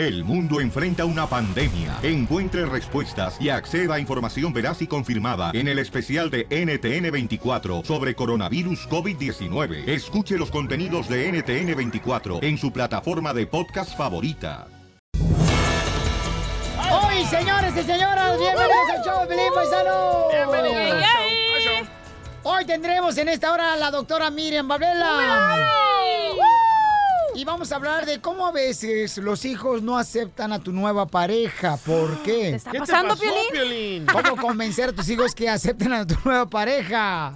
El mundo enfrenta una pandemia. Encuentre respuestas y acceda a información veraz y confirmada en el especial de NTN24 sobre coronavirus COVID-19. Escuche los contenidos de NTN24 en su plataforma de podcast favorita. Hoy, señores y señoras, bienvenidos al show Pelín Paisano. Bienvenidos. Hoy tendremos en esta hora a la doctora Miriam Babela. Y vamos a hablar de cómo a veces los hijos no aceptan a tu nueva pareja. ¿Por qué? ¿Te está ¿Qué te pasando, pasó, Piolín? Piolín? ¿Cómo convencer a tus hijos que acepten a tu nueva pareja?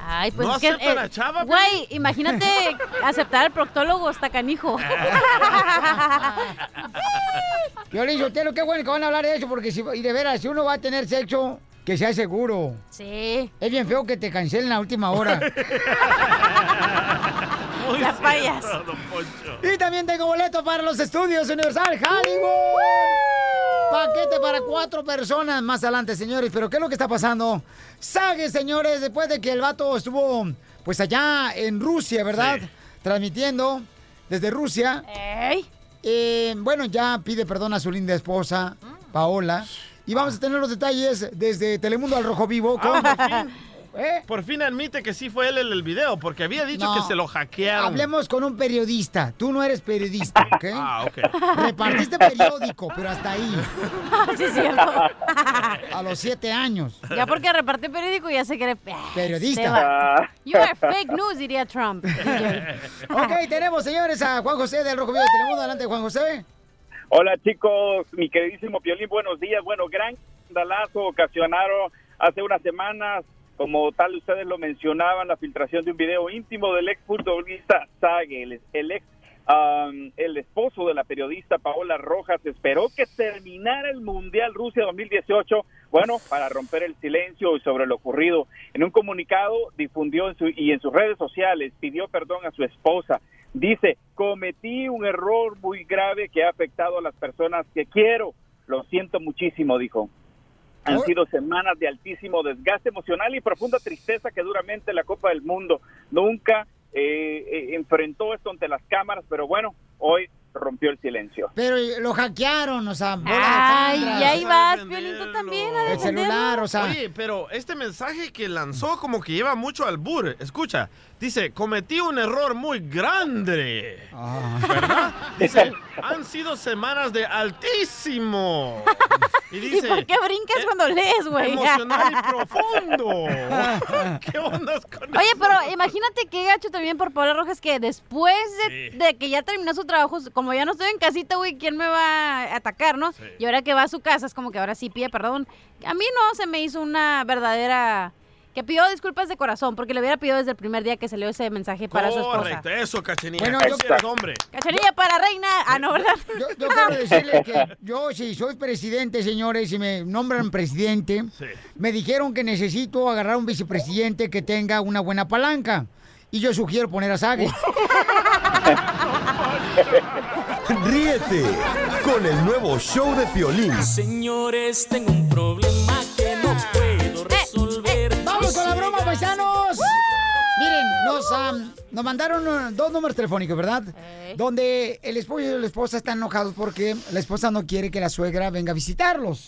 Ay, pues ¿No es que, acepta la chava, Güey, imagínate aceptar al proctólogo hasta canijo. Yo le digo, lo qué bueno que van a hablar de eso, porque si, y de veras, si uno va a tener sexo, que sea seguro. Sí. Es bien feo que te cancelen a última hora. Payas. Y también tengo boleto para los estudios Universal Hollywood. Paquete para cuatro personas más adelante, señores. Pero ¿qué es lo que está pasando? Sague, señores, después de que el vato estuvo, pues allá en Rusia, ¿verdad? Transmitiendo desde Rusia. Eh, bueno, ya pide perdón a su linda esposa, Paola. Y vamos a tener los detalles desde Telemundo al Rojo Vivo con... Ah, por, fin, admite que sí fue él el, el video, porque había dicho No. que se lo hackearon. Hablemos con un periodista. Tú no eres periodista, ¿ok? Ah, ok. Repartiste periódico, pero hasta ahí. Sí, es cierto. A los siete años. Ya porque repartí periódico ya sé que eres... Periodista. Se va. You are fake news, diría Trump. Ok, tenemos, señores, a Juan José del Rojo Vivo de Telemundo. Adelante, Juan José. Hola chicos, mi queridísimo Piolín, buenos días. Bueno, gran escandalazo ocasionaron hace unas semanas, como tal ustedes lo mencionaban, la filtración de un video íntimo del ex futbolista Sague, el, ex um, el esposo de la periodista Paola Rojas esperó que terminara el Mundial Rusia 2018, bueno, para romper el silencio sobre lo ocurrido. En un comunicado difundió en su, y en sus redes sociales pidió perdón a su esposa. Dice, cometí un error muy grave que ha afectado a las personas que quiero. Lo siento muchísimo, dijo. Han sido semanas de altísimo desgaste emocional y profunda tristeza que duramente la Copa del Mundo nunca eh, eh, enfrentó esto ante las cámaras, pero bueno, hoy rompió el silencio. Pero lo hackearon, o sea, Ay, y ahí vas, Piolín, tú también. a El celular, o sea. Oye, pero este mensaje que lanzó como que lleva mucho al bur. Escucha, dice, cometí un error muy grande. Ah. ¿Verdad? Dice, han sido semanas de altísimo. Y ¿Y dice, por qué brincas cuando lees, güey? emocional y profundo. ¿Qué onda con Oye, eso? pero imagínate qué gacho también por Paola Rojas que después de, de que ya terminó su trabajo, como ya no estoy en casita, güey, ¿quién me va a atacar, no? Y ahora que va a su casa es como que ahora sí pide perdón. A mí no se me hizo una verdadera... Que pidió disculpas de corazón, porque le hubiera pedido desde el primer día que salió ese mensaje para su esposa. Correcto, eso, cachenilla. Bueno, yo- eres hombre. Cachanilla para reina. Ah, no, ¿verdad? Yo, yo quiero decirles que yo, si soy presidente, señores, y me nombran presidente, me dijeron que necesito agarrar un vicepresidente que tenga una buena palanca. Y yo sugiero poner a Sague. Ríete con el nuevo show de Piolín. Señores, tengo un problema que no puedo resolver. ¡Vamos con la broma, paisanos! Miren, nos, am, nos mandaron uh, dos números telefónicos, ¿verdad? Donde el esposo y la esposa están enojados porque la esposa no quiere que la suegra venga a visitarlos.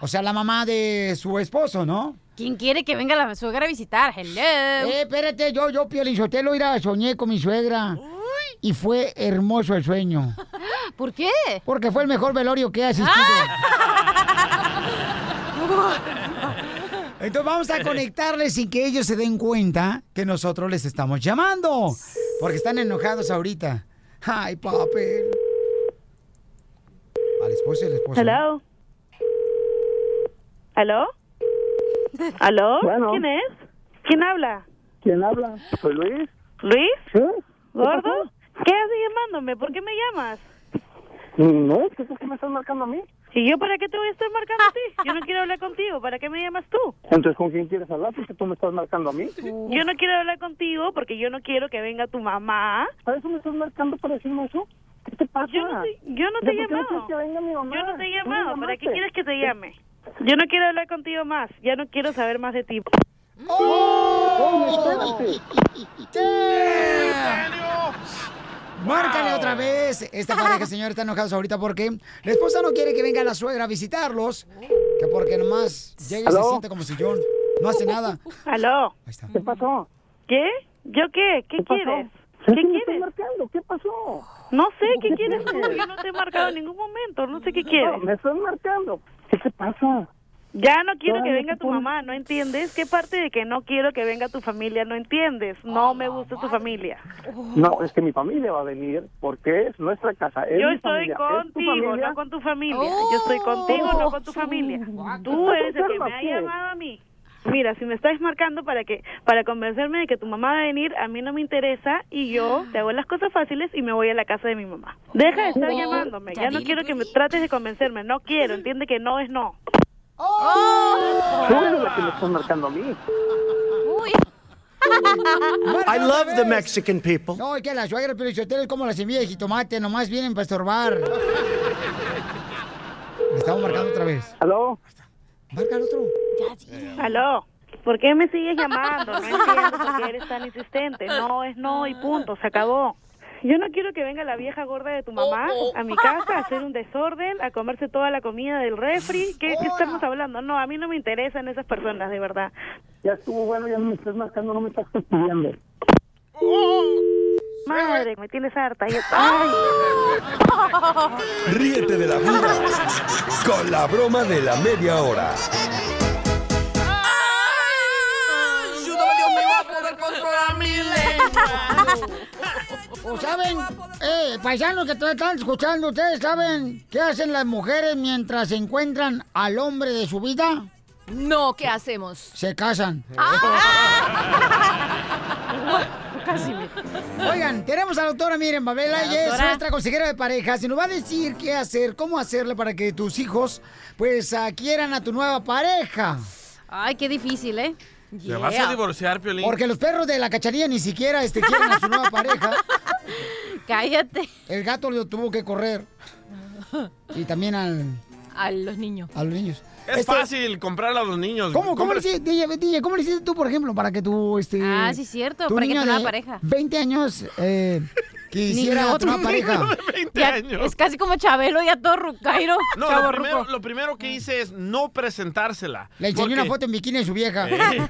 O sea, la mamá de su esposo, ¿no? ¿Quién quiere que venga la suegra a visitar? Hello. Eh, espérate, yo, yo, Piolín Sotelo, ir a soñé con mi suegra. Y fue hermoso el sueño. ¿Por qué? Porque fue el mejor velorio que he asistido. Entonces vamos a conectarles sin que ellos se den cuenta que nosotros les estamos llamando. Porque están enojados ahorita. Ay, papel. Al esposo y al esposo. Hello. ¿Aló? ¿Aló? Bueno. ¿Quién es? ¿Quién habla? ¿Quién habla? Soy Luis. ¿Luis? ¿Sí? ¿Gordo? ¿Qué haces llamándome? ¿Por qué me llamas? No, es que tú que me estás marcando a mí. ¿Y yo para qué te voy a estar marcando a ti? Yo no quiero hablar contigo. ¿Para qué me llamas tú? Entonces, ¿con quién quieres hablar? Porque tú me estás marcando a mí. Yo no quiero hablar contigo porque yo no quiero que venga tu mamá. ¿Para eso me estás marcando para decirme eso? ¿Qué te pasa? Yo no te, yo no te he ¿De por qué no llamado. quieres que venga mi mamá? Yo no te he llamado. ¿Para qué quieres que te llame? Yo no quiero hablar contigo más. Ya no quiero saber más de ti. Oye, espérate. Márcale otra vez. Esta pareja, señor, está enojados ahorita porque la esposa no quiere que venga la suegra a visitarlos. Que porque nomás llega y se siente como sillón. No hace nada. ¿Aló? ¿Qué pasó? ¿Qué? ¿Yo qué? ¿Qué, quieres? ¿Sí ¿Qué quieres? marcando? ¿Qué pasó? No sé, ¿qué ¿Qué quieres tú? quieres? Yo no te he marcado en ningún momento, no sé qué quieres. No, me estás marcando. ¿Qué te pasa? Ya no quiero que venga tu mamá, ¿no entiendes? ¿Qué parte de que no quiero que venga tu familia no entiendes? No me gusta tu familia. No, es que mi familia va a venir porque es nuestra casa. Es Yo mi estoy familia. ¿Es contigo, familia? no con tu familia. Yo estoy contigo, no con tu familia. Tú eres el que me ha llamado a mí. Mira, si me estás marcando para que para convencerme de que tu mamá va a venir, a mí no me interesa y yo te hago las cosas fáciles y me voy a la casa de mi mamá. Deja de estar llamándome. Ya no quiero que me trates de convencerme. No quiero. Entiende que no es no. Tú eres la que me estás marcando a mí. I love the Mexican people. No, es que la suegra pero es como la semilla de jitomate, nomás vienen para estorbar. Le estamos marcando otra vez. ¿Aló? Marca al otro. Aló. ¿Por qué me sigues llamando? No entiendo por qué eres tan insistente. No es no y punto, se acabó. Yo no quiero que venga la vieja gorda de tu mamá a mi casa a hacer un desorden, a comerse toda la comida del refri. ¿Qué, qué estamos hablando? No, a mí no me interesan esas personas, de verdad. Ya estuvo bueno, ya no me estás marcando, no me estás fastidiando. Madre, me tienes harta. Y- ¡Ay! Ríete de la vida con la broma de la media hora. Poder controlar mi lengua. ¿O saben, eh, paisanos que están escuchando, ustedes saben qué hacen las mujeres mientras encuentran al hombre de su vida? No, ¿qué hacemos? Se casan. Casi me... Oigan, tenemos a la doctora Miren Babela, La ella es doctora. nuestra consejera de parejas y nos va a decir qué hacer, cómo hacerle para que tus hijos, pues, ah, quieran a tu nueva pareja. Ay, qué difícil, ¿eh? ¿Te vas a divorciar, Piolín? Porque los perros de la cacharilla ni siquiera este, quieren a su nueva pareja. Cállate. El gato lo tuvo que correr. Y también al, A los niños. a los niños. Es Este, fácil comprarle a los niños. ¿Cómo, cómo, le hiciste, DJ, DJ, ¿cómo le hiciste tú, por ejemplo, para que tú, este... Ah, sí, cierto, tu para que tu nueva pareja. 20 años eh, quisiera a otro pareja. niño de 20 Ya, años. es casi como Chabelo, ya todo rucairo. No, lo primero, ruco. lo primero que hice es no presentársela. Le enseñé Porque- una foto en bikini de su vieja. Eh, no,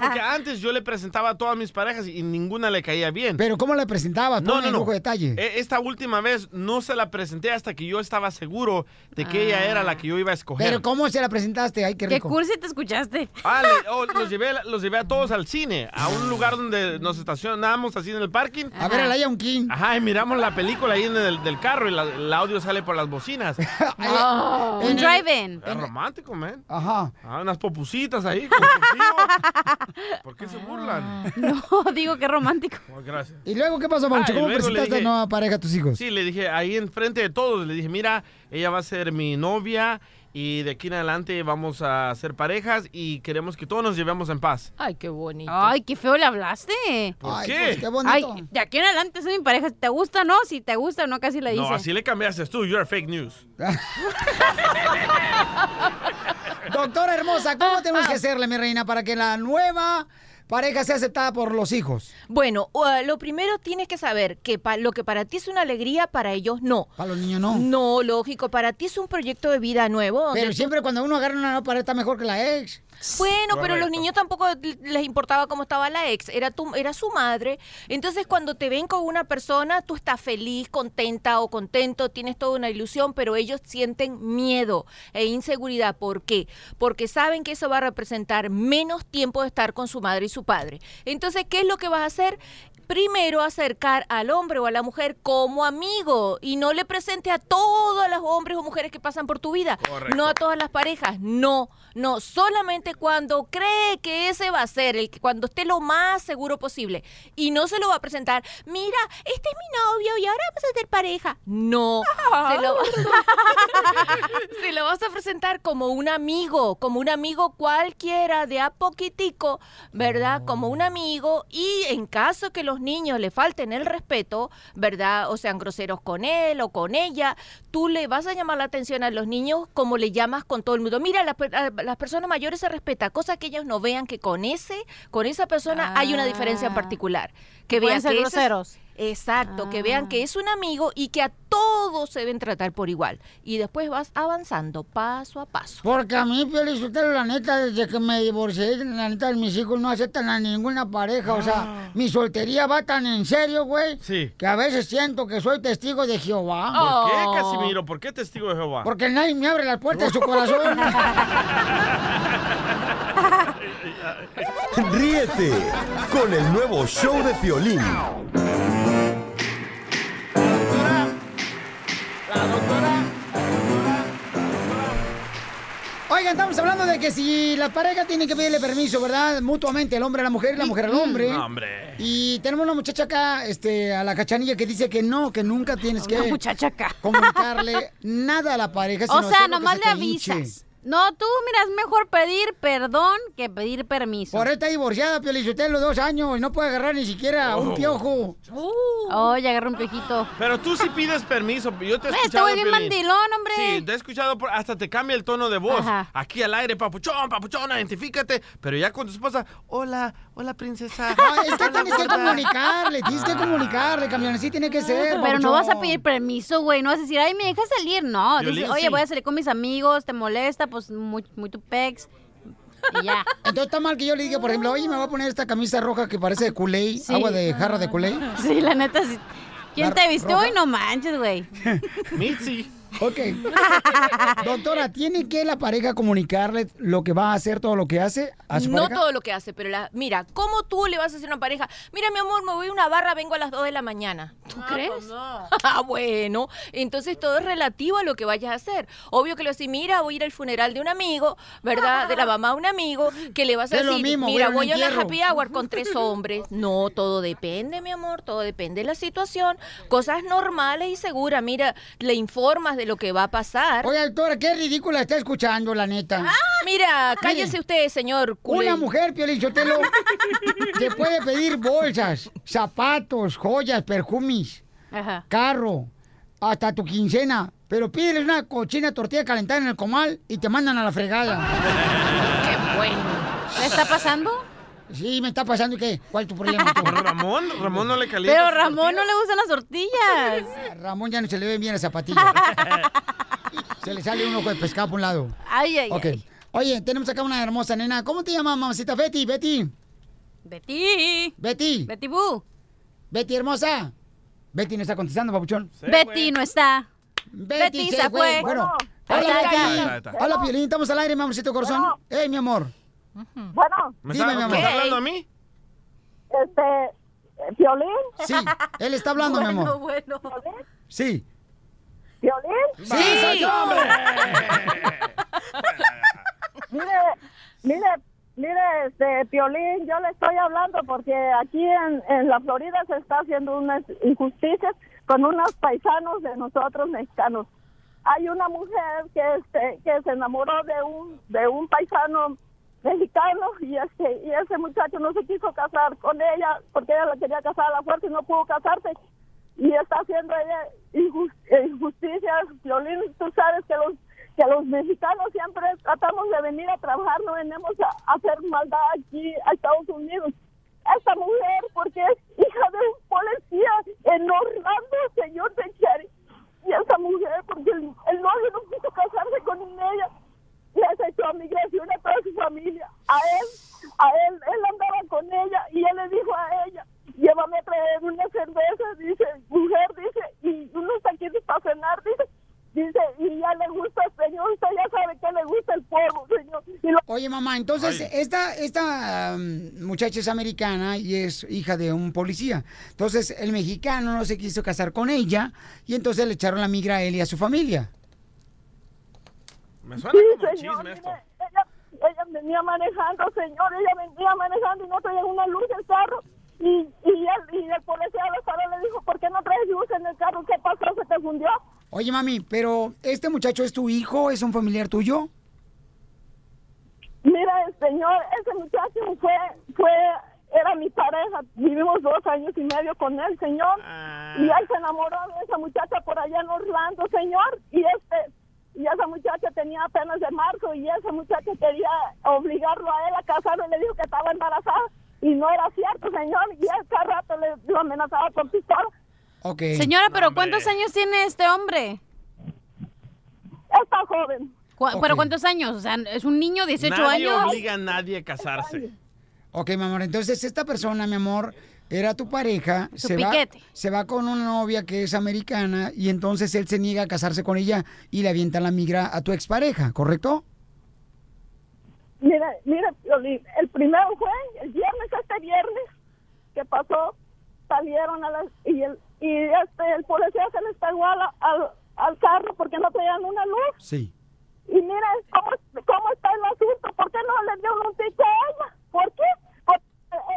porque antes yo le presentaba a todas mis parejas y ninguna le caía bien. Pero ¿cómo le presentabas? No, Ponme no, no. detalle. E- Esta última vez no se la presenté hasta que yo estaba seguro de que ella era la que yo iba a escoger. Pero ¿cómo se la presentaste? Ay, qué Qué rico. cursi te escuchaste. Ah, le- oh, los, llevé, los llevé a todos al cine, a un lugar donde nos estacionamos así en el parking. A ver, a la Lion King. Ajá, y miramos la película ahí en el del carro y la- el audio sale por las bocinas. Un En el- drive-in. Es romántico, man. Ajá. Ah, unas popusitas ahí. con. ¿Por qué se burlan? No, digo que romántico. Oh, gracias. ¿Y luego qué pasó, Ah, Paucho? y ¿Cómo presentaste a dije- la nueva pareja a tus hijos? Sí, le dije ahí enfrente de todos, le dije, mira, ella va a ser mi novia y de aquí en adelante vamos a ser parejas y queremos que todos nos llevemos en paz. Ay, qué bonito. Ay, qué feo le hablaste. ¿Por Ay, qué? pues, qué bonito. Ay, de aquí en adelante soy mi pareja. Te gusta, no. Si te gusta, no, casi le dice. No, así le cambiaste tú, you're fake news. Doctora hermosa, ¿cómo tenemos que hacerle, mi reina, para que la nueva pareja sea aceptada por los hijos? Bueno, uh, lo primero tienes que saber que pa- lo que para ti es una alegría, para ellos no. Para los niños no. No, lógico, para ti es un proyecto de vida nuevo. Pero tú- siempre cuando uno agarra una nueva pareja está mejor que la ex. Bueno, pero los niños tampoco les importaba cómo estaba la ex, era tu, era su madre. Entonces, cuando te ven con una persona, tú estás feliz, contenta o contento, tienes toda una ilusión, pero ellos sienten miedo e inseguridad. ¿Por qué? Porque saben que eso va a representar menos tiempo de estar con su madre y su padre. Entonces, ¿qué es lo que vas a hacer? Primero acercar al hombre o a la mujer como amigo y no le presente a todos los hombres o mujeres que pasan por tu vida, Correcto. no a todas las parejas, no, no, solamente cuando cree que ese va a ser, el que cuando esté lo más seguro posible y no se lo va a presentar, mira, este es mi novio y ahora vamos a ser pareja. No, se lo, se lo vas a presentar como un amigo, como un amigo cualquiera de a poquitico, ¿verdad? Como un amigo y en caso que los niños le falten el respeto, ¿verdad? O sean groseros con él o con ella, tú le vas a llamar la atención a los niños como le llamas con todo el mundo. Mira, las, personas mayores se respeta, cosa que ellos no vean que con ese, con esa persona hay una diferencia en Ah. particular. Que vean ser que ese es- groseros. Exacto, que vean Ah. que es un amigo y que a todos se deben tratar por igual. Y después vas avanzando paso a paso. Porque a mí, Piolizotelo, la neta, desde que me divorcié, la neta, mis hijos no aceptan a ninguna pareja. O sea, mi soltería va tan en serio, güey, Sí. que a veces siento que soy testigo de Jehová. ¿Por qué, Oh. Casimiro? ¿Por qué testigo de Jehová? Porque nadie me abre las puertas de su corazón. Ríete con el nuevo show de Piolín. Oigan, estamos hablando de que si la pareja tiene que pedirle permiso, ¿verdad? Mutuamente, el hombre a la mujer y la mujer al hombre. No, hombre. Y tenemos una muchacha acá, este, a la cachanilla que dice que no, que nunca tienes que Una muchacha acá. comunicarle nada a la pareja. O sea, nomás se le hinche. No, tú, mira, es mejor pedir perdón que pedir permiso. Por está divorciada, Piolichotelo, dos años, y no puede agarrar ni siquiera un Oh. piojo. Oh, ya agarré un piojito. Pero tú sí pides permiso. Yo te he Eh, escuchado, estoy bien mandilón, hombre. Sí, te he escuchado, por- hasta te cambia el tono de voz. Ajá. Aquí al aire, papuchón, papuchón, identifícate. Pero ya con tu esposa, hola, hola, princesa. No, es que tienes que comunicarle, tienes que comunicarle, campeón, así tiene que ser. Pero no vas a pedir permiso, güey. No vas a decir, ay, me dejas salir. No, dices, oye, sí. voy a salir con mis amigos, te molesta, pues muy, muy tu pex. Y ya. Entonces está mal que yo le diga, por ejemplo, oye, me voy a poner esta camisa roja que parece de Sí. agua de jarra de Kool-Aid. Sí, la neta, sí. ¿Quién La te vistió hoy? No manches, güey. Mitzi. Ok. Doctora, ¿tiene que la pareja comunicarle lo que va a hacer, todo lo que hace a su No pareja? todo lo que hace, pero la, mira, ¿cómo tú le vas a decir a una pareja? Mira, mi amor, me voy a una barra, vengo a las 2 de la mañana. ¿Tú crees? Ah, bueno, entonces todo es relativo a lo que vayas a hacer. Obvio que le vas a decir, mira, voy a ir al funeral de un amigo, ¿verdad? De la mamá de un amigo, que le vas a Es lo decir, mismo, mira, voy voy a a un una entierro". happy hour con tres hombres. No, todo depende, mi amor, todo depende de la situación. Cosas normales y seguras. Mira, le informas de lo que va a pasar. Oye, doctora, qué ridícula está escuchando, la neta. Mira, cállese usted, señor. culé. Una mujer, Piolichotelo, te puede pedir bolsas, zapatos, joyas, perfumes, Ajá. carro, hasta tu quincena. Pero pídeles una cochina tortilla calentada en el comal y te mandan a la fregada. Qué bueno. ¿Le está pasando? Sí, me está pasando. ¿y ¿Qué? ¿Cuál es tu problema? tú? Ramón, Ramón no le calienta. Pero Ramón no le gustan las tortillas. A Ramón ya no se le ven bien las zapatillas. se le sale un ojo de pescado por un lado. Ay, ay, Ok. ay. Oye, tenemos acá una hermosa nena. ¿Cómo te llamas, mamacita? Betty, Betty. Betty. Betty. Betty Boo. Betty, hermosa. Betty no está contestando, papuchón. Se Betty fue. no está. Betty, Betty se, se fue. fue. Bueno. Hola, Betty. Hola, Piolín. Estamos al aire, mi amorcito corazón. Hey, mi amor. Bueno, ¿Me Dime, está, mi ¿me está amor. hablando a mí? este, eh, Violín, Sí, él está hablando, mi amor. bueno. Sí. Violín, Sí, soy yo, hombre. mire, mire, mire, este, Piolín, yo le estoy hablando porque aquí en, en la Florida se está haciendo unas injusticias con unos paisanos de nosotros mexicanos. Hay una mujer que este, que se enamoró de un de un paisano mexicano y este y ese muchacho no se quiso casar con ella porque ella la quería casar a la fuerza y no pudo casarse. Y está haciendo ella eh, injusticias Violín tú sabes que los que los mexicanos siempre tratamos de venir a trabajar no venimos a, hacer maldad aquí a Estados Unidos. Esta mujer porque es hija de un policía en Orlando señor de y esa mujer porque el, el novio no quiso casarse con ella les echó a migración a toda su familia. A él, a él, él andaba con ella y él le dijo a ella, llévame a traer una cerveza, dice, mujer, dice, y unos taquitos para cenar, dice, dice, y ya le gusta, señor, usted ya sabe que le gusta el fuego, señor. Y lo- Oye, mamá, entonces Ay. esta, esta um, muchacha es americana y es hija de un policía. Entonces el mexicano no se quiso casar con ella y entonces le echaron la migra a él y a su familia. Me suena sí, como un señor, chisme esto. mire, ella, ella venía manejando, señor, ella venía manejando y no traía una luz del carro. Y, y, el, y el policía paró y le dijo, ¿por qué no traes luz en el carro? ¿Qué pasó? ¿Se te fundió? Oye, mami, pero ¿este muchacho es tu hijo? ¿Es un familiar tuyo? Mira, el señor, ese muchacho fue, fue, era mi pareja. Vivimos dos años y medio con él, señor. Ah. Y él se enamoró de esa muchacha por allá en Orlando, señor. Y este, y esa muchacha tenía apenas de marzo y ese muchacho quería obligarlo a él a casarlo y le dijo que estaba embarazada. Y no era cierto, señor, y él cada rato le, lo amenazaba con pistola. Ok. Señora, pero ¿cuántos años tiene este hombre? Está joven. Cu- Ok. ¿Pero cuántos años? O sea, es un niño, 18 Nadie años. obliga a nadie a casarse. Ok, mi amor, entonces esta persona, mi amor, era tu pareja, Su se va, se va con una novia que es americana y entonces él se niega a casarse con ella y le avienta la migra a tu expareja, ¿correcto? Mira, mira, el primero fue el viernes, este viernes, que pasó, salieron a las, y el, y este, el policía se les pegó al, al, al carro porque no traían una luz. Sí. Y mira cómo, cómo está el asunto, ¿por qué no le dio un tico a ella? ¿Por qué?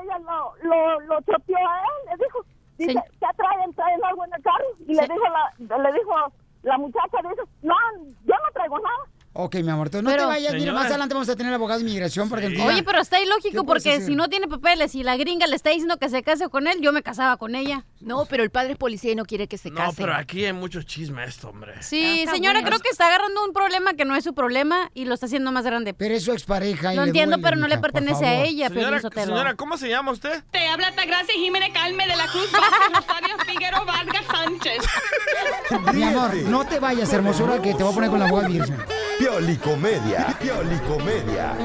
Ella lo, lo, lo choteó a él, le dijo, dice, ¿qué traen? ¿Traen algo en el carro? Y le Se- dijo la, le dijo la muchacha, dice, no, yo no traigo nada. Ok, mi amor, entonces no Pero- te vayas, mira, más adelante vamos a tener abogado de inmigración para. Oye, pero está ¿Qué ilógico porque si no tiene papeles y la gringa le está diciendo que se case con él, yo me casaba con ella. No, pero el padre es policía y no quiere que se No, case. pero aquí hay mucho chisme esto, hombre. Sí, Ah, señora, bueno. creo que está agarrando un problema que no es su problema y lo está haciendo más grande. Pero es su expareja y Lo entiendo, duele, pero no le pertenece a ella, Señora, Piolín Sotelo. señora, ¿cómo se llama usted? Te habla Gracia Jiménez Calme de la Cruz Rosario Figueroa Vargas Sánchez. Mi amor, no te vayas, hermosura, que te voy a poner con la de inmigración. Piolicomedia, Piolicomedia.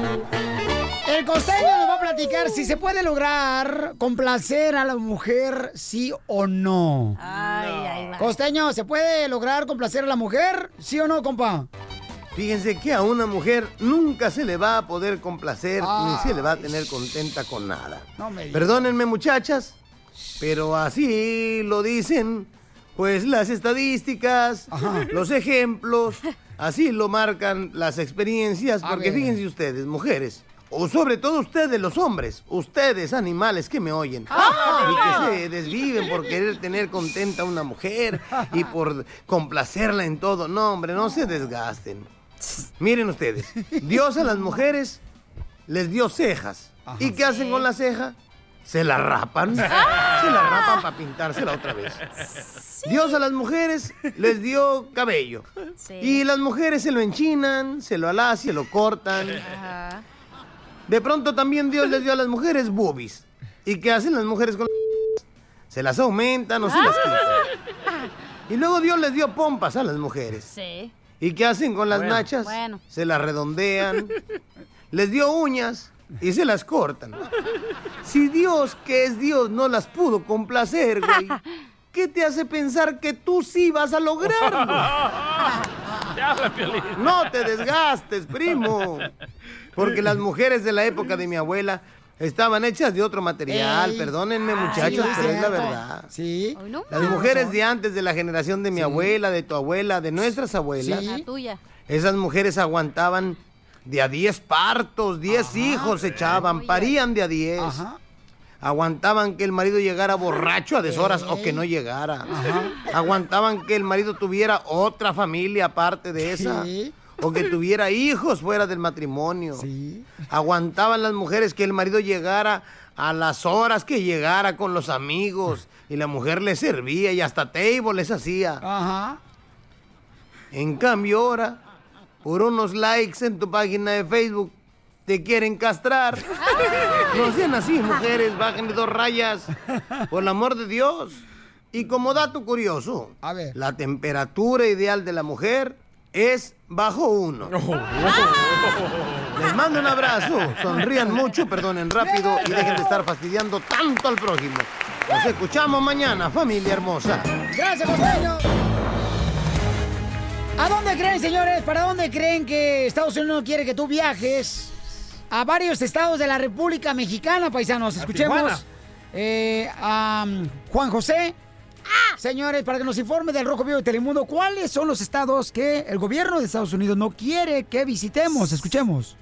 El costeño nos va a platicar si se puede lograr complacer a la mujer, sí o no. Ay, ay, va. Costeño, ¿se puede lograr complacer a la mujer? ¿Sí o no, compa? Fíjense que a una mujer nunca se le va a poder complacer Ay. ni se le va a tener contenta con nada. No me digas. Perdónenme muchachas, pero así lo dicen, pues las estadísticas, los ejemplos, así lo marcan las experiencias, porque fíjense ustedes, mujeres, o sobre todo ustedes los hombres, ustedes animales que me oyen, Ah. y que se desviven por querer tener contenta a una mujer y por complacerla en todo. No, hombre, no se desgasten. Miren ustedes, Dios a las mujeres les dio cejas. ¿Y qué hacen con la ceja? Se la rapan. Se la rapan para pintársela otra vez. Dios a las mujeres les dio cabello. Sí. Y las mujeres se lo enchinan, se lo alacian, lo cortan. Ajá. De pronto también Dios les dio a las mujeres boobies. ¿Y qué hacen las mujeres con las Se las aumentan o se las quitan. Y luego Dios les dio pompas a las mujeres. Sí. ¿Y qué hacen con las Bueno. nachas? Bueno. Se las redondean. Les dio uñas y se las cortan. Si Dios, que es Dios, no las pudo complacer, güey, ¿qué te hace pensar que tú sí vas a lograrlo? No te desgastes, primo. Porque las mujeres de la época de mi abuela estaban hechas de otro material. Ey. Perdónenme, Ah, muchachos, sí, pero es la verdad. Sí. No Las mujeres de antes, de la generación de mi abuela, de tu abuela, de nuestras abuelas, Sí. Esas mujeres aguantaban de a 10 partos, 10 hijos echaban, parían de a 10. Ajá. Aguantaban que el marido llegara borracho a deshoras o que no llegara. Aguantaban que el marido tuviera otra familia aparte de esa. O que tuviera hijos fuera del matrimonio. Sí. Aguantaban las mujeres que el marido llegara a las horas que llegara con los amigos. Y la mujer les servía y hasta table les hacía. Ajá. En cambio ahora, por unos likes en tu página de Facebook, te quieren castrar. No sean así, mujeres, bajen de dos rayas. Por el amor de Dios. Y como dato curioso, A ver. la temperatura ideal de la mujer es bajo uno. Les mando un abrazo, sonrían mucho, perdonen rápido y dejen de estar fastidiando tanto al prójimo. Nos escuchamos mañana, familia hermosa. Gracias, costeño. ¿A dónde creen, señores? ¿Para dónde creen que Estados Unidos quiere que tú viajes? A varios estados de la República Mexicana, paisanos. Escuchemos eh, a um, Juan José. Señores, para que nos informe del Rojo Vivo de Telemundo, ¿cuáles son los estados que el gobierno de Estados Unidos no quiere que visitemos? Escuchemos.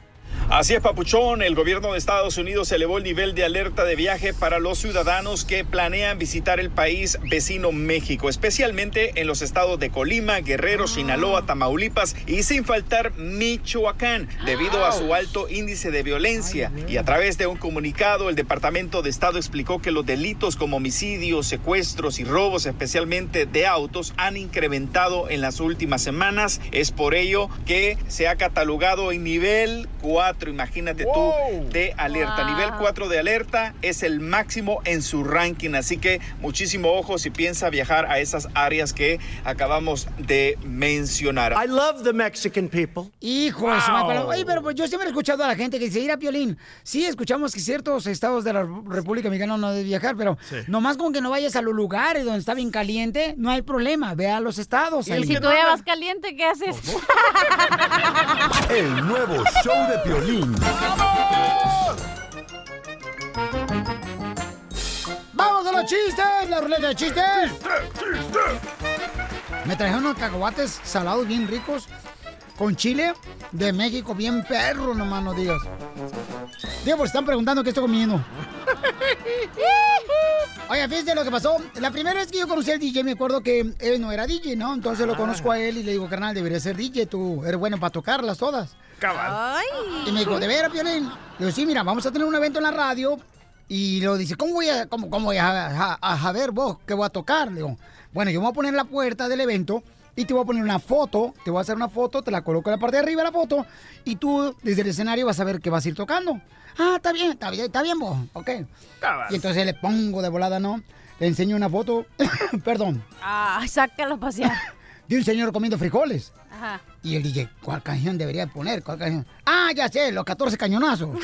Así es, Papuchón. El gobierno de Estados Unidos elevó el nivel de alerta de viaje para los ciudadanos que planean visitar el país vecino México, especialmente en los estados de Colima, Guerrero, Sinaloa, Tamaulipas y sin faltar Michoacán, debido a su alto índice de violencia. Y a través de un comunicado, el Departamento de Estado explicó que los delitos como homicidios, secuestros y robos, especialmente de autos, han incrementado en las últimas semanas. Es por ello que se ha catalogado en nivel 4 4, imagínate tú, de alerta. Wow. Nivel 4 de alerta es el máximo en su ranking, así que muchísimo ojo si piensa viajar a esas áreas que acabamos de mencionar. I love the Mexican people. Hijo de su madre, pero- Oye, pero pues yo siempre he escuchado a la gente que dice, ir a Piolín. Sí, escuchamos que ciertos estados de la República Mexicana no deben viajar, pero Sí. nomás con que no vayas a los lugares donde está bien caliente, no hay problema. Ve a los estados. Y si tú ya vas caliente, ¿qué haces? El nuevo show de Piolín. ¡Vamos a los chistes! ¡La ruleta de chistes! Me trajeron unos cacahuates salados bien ricos con chile de México, bien perro, nomás no digas. Digo, pues están preguntando qué estoy comiendo. Oye, fíjense lo que pasó. La primera vez que yo conocí al DJ, me acuerdo que él no era DJ, ¿no? Entonces lo conozco a él y le digo, carnal, debería ser DJ, tú eres bueno para tocarlas todas. Cabal. Y me dijo, ¿de veras, Piolín? Le digo, sí, mira, vamos a tener un evento en la radio. Y lo dice, ¿cómo voy a, cómo, cómo voy a, a- a- a ver vos qué voy a tocar? Le digo, bueno, yo me voy a poner en la puerta del evento y te voy a poner una foto, te voy a hacer una foto, te la coloco en la parte de arriba de la foto y tú desde el escenario vas a ver que vas a ir tocando. Ah, está bien, está bien, está bien vos, ok. Y entonces le pongo de volada, ¿no? Le enseño una foto, perdón, Ah, sácalo a pasear. De un señor comiendo frijoles. Ajá. Y el DJ, ¿cuál canción debería poner? ¿Cuál canción? Ah, ya sé, los 14 cañonazos.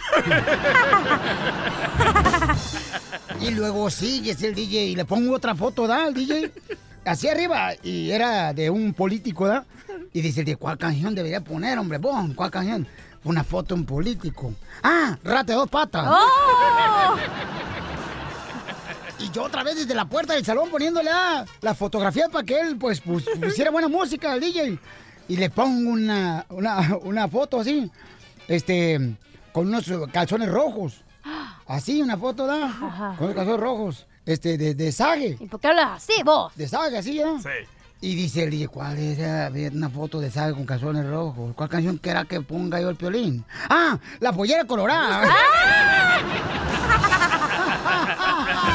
y luego sigue el DJ y le pongo otra foto, ¿da? El DJ, así arriba, y era de un político, ¿da? Y dice el DJ, ¿cuál canción debería poner, hombre? Bon, ¿cuál canción? Una foto de un político. Ah, rata de dos patas. ¡Oh! Y yo otra vez desde la puerta del salón poniéndole ah, la fotografía para que él pues, pus- pusiera buena música al DJ. Y le pongo una, una, una foto así, este, con unos calzones rojos. Así, una foto, ¿da? Con los calzones rojos, este, de, de Sage. ¿Y por qué hablas así, vos? De Sage, así, ¿ya? Sí. Y dice el DJ, ¿cuál era? A ver, una foto de Sage con calzones rojos. ¿Cuál canción que era que ponga yo el piolín? ¡Ah! La pollera colorada.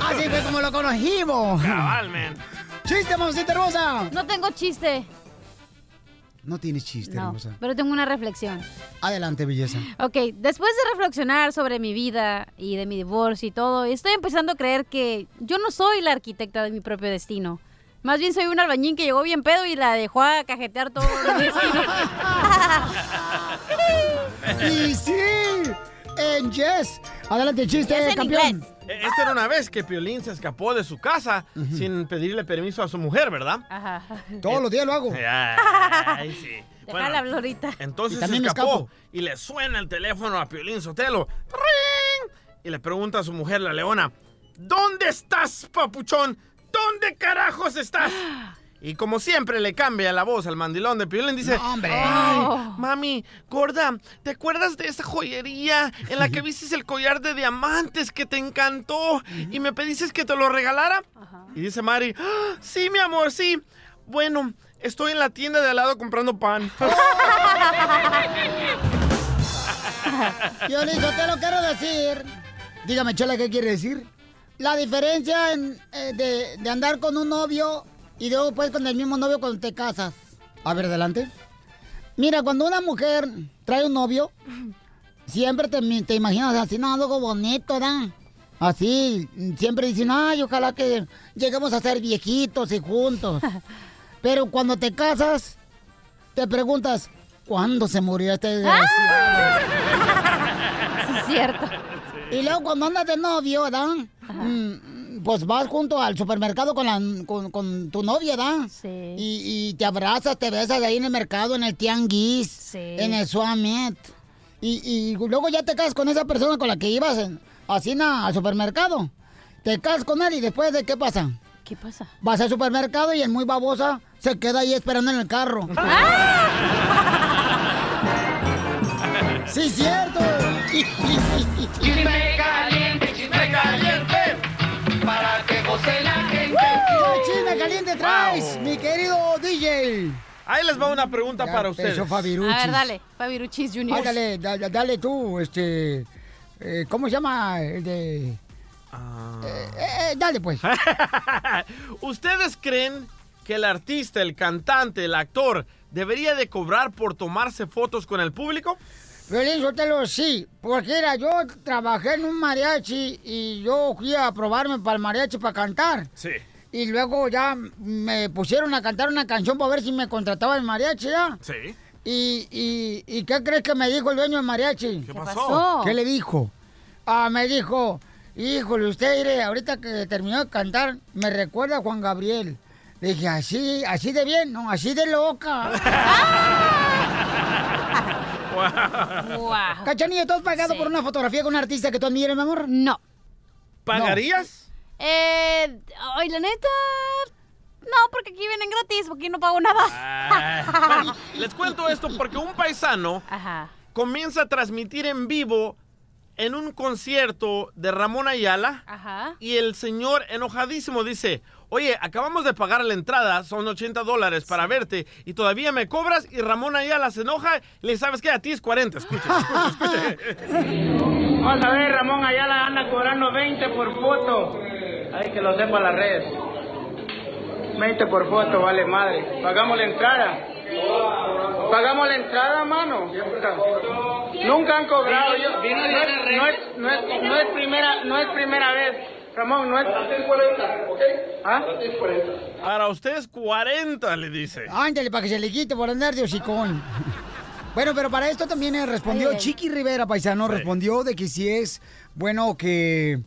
Así fue como lo conocimos. Cabal, man. ¡Chiste, mamacita hermosa! No tengo chiste. No tienes chiste, No, hermosa. pero tengo una reflexión. Adelante, belleza. Ok, después de reflexionar sobre mi vida y de mi divorcio y todo, estoy empezando a creer que yo no soy la arquitecta de mi propio destino. Más bien soy un albañín que llegó bien pedo y la dejó a cajetear todo el destino. y sí, en Yes. Adelante, chiste, campeón. Eh, Esta era una vez que Piolín se escapó de su casa sin pedirle permiso a su mujer, ¿verdad? Ajá. Todos los días lo hago. Ay, sí. Bueno, Déjala hablar ahorita. Entonces se escapó y le suena el teléfono a Piolín Sotelo. ¡Tring! Y le pregunta a su mujer, la leona, ¿dónde estás, papuchón? ¿Dónde carajos estás? Y como siempre le cambia la voz al mandilón de Piolín, dice, No, hombre. Ay, Oh. mami, gorda, ¿te acuerdas de esa joyería en la que viste el collar de diamantes que te encantó y me pediste que te lo regalara? Y dice Mari, "Ah, sí, mi amor, sí. Bueno, estoy en la tienda de al lado comprando pan. Yo te lo quiero decir. Dígame, Chela, ¿qué quiere decir? La diferencia en, eh, de, de andar con un novio y luego pues con el mismo novio cuando te casas. A ver, adelante. Mira, cuando una mujer trae un novio, siempre te, te imaginas así, no, algo bonito, ¿verdad? Así, siempre dicen, ay, ojalá que lleguemos a ser viejitos y juntos. Pero cuando te casas, te preguntas, ¿cuándo se murió este desgraciado? Sí, es cierto. Y luego cuando andas de novio, ¿verdad? Mm, Pues vas junto al supermercado con, la, con, con tu novia, ¿verdad? Sí. Y, y te abrazas, te besas ahí en el mercado, en el tianguis, Sí. en el Suamet. Y, y luego ya te casas con esa persona con la que ibas en- así na, al supermercado. Te casas con él y después de qué pasa? ¿Qué pasa? Vas al supermercado y el muy babosa se queda ahí esperando en el carro. sí, cierto. Chisme caliente, chisme caliente, mi querido DJ? Ahí les va una pregunta Ya para ustedes. A ver, dale. Fabiruchis Junior. Ándale, da- da- dale tú, este... eh, ¿Cómo se llama el de...? Eh, eh, dale, pues. ¿Ustedes creen que el artista, el cantante, el actor debería de cobrar por tomarse fotos con el público? Violín, Sotelo, sí, porque era, yo trabajé en un mariachi y yo fui a probarme para el mariachi para cantar. Sí. Y luego ya me pusieron a cantar una canción para ver si me contrataba el mariachi ya. Sí. ¿Y, y, y qué crees que me dijo el dueño del mariachi? ¿Qué pasó? ¿Qué le dijo? Ah, me dijo, híjole, usted, ahorita que terminó de cantar, me recuerda a Juan Gabriel. Le dije, así, así de bien, no, así de loca. Cachanilla, ¿tú has pagado por una fotografía con un artista que tú admires, mi amor? No. ¿Pagarías? Eh, ay, la neta. No, porque aquí vienen gratis, porque aquí no pago nada. Ah, Les cuento esto porque un paisano comienza a transmitir en vivo en un concierto de Ramón Ayala Ajá. y el señor enojadísimo dice, oye, acabamos de pagar la entrada, son 80 dólares para verte y todavía me cobras y Ramón Ayala se enoja y le sabes que a ti es 40, escucha, escucha, escucha. Vamos a ver, Ramón Ayala anda cobrando 20 por foto. Hay que lo sepa la red. 20 por foto, vale madre. Pagamos la entrada. Pagamos la entrada, mano. Nunca han cobrado. Yo, no, es, no, es, no, es, no es primera, no es primera vez. Ramón, no es. ¿Ah? Para ustedes 40, le dice. Ándale, para que se le quite por andar de hocicón. Bueno, pero para esto también eh, respondió. Chiqui Rivera, paisano, respondió de que si es bueno que,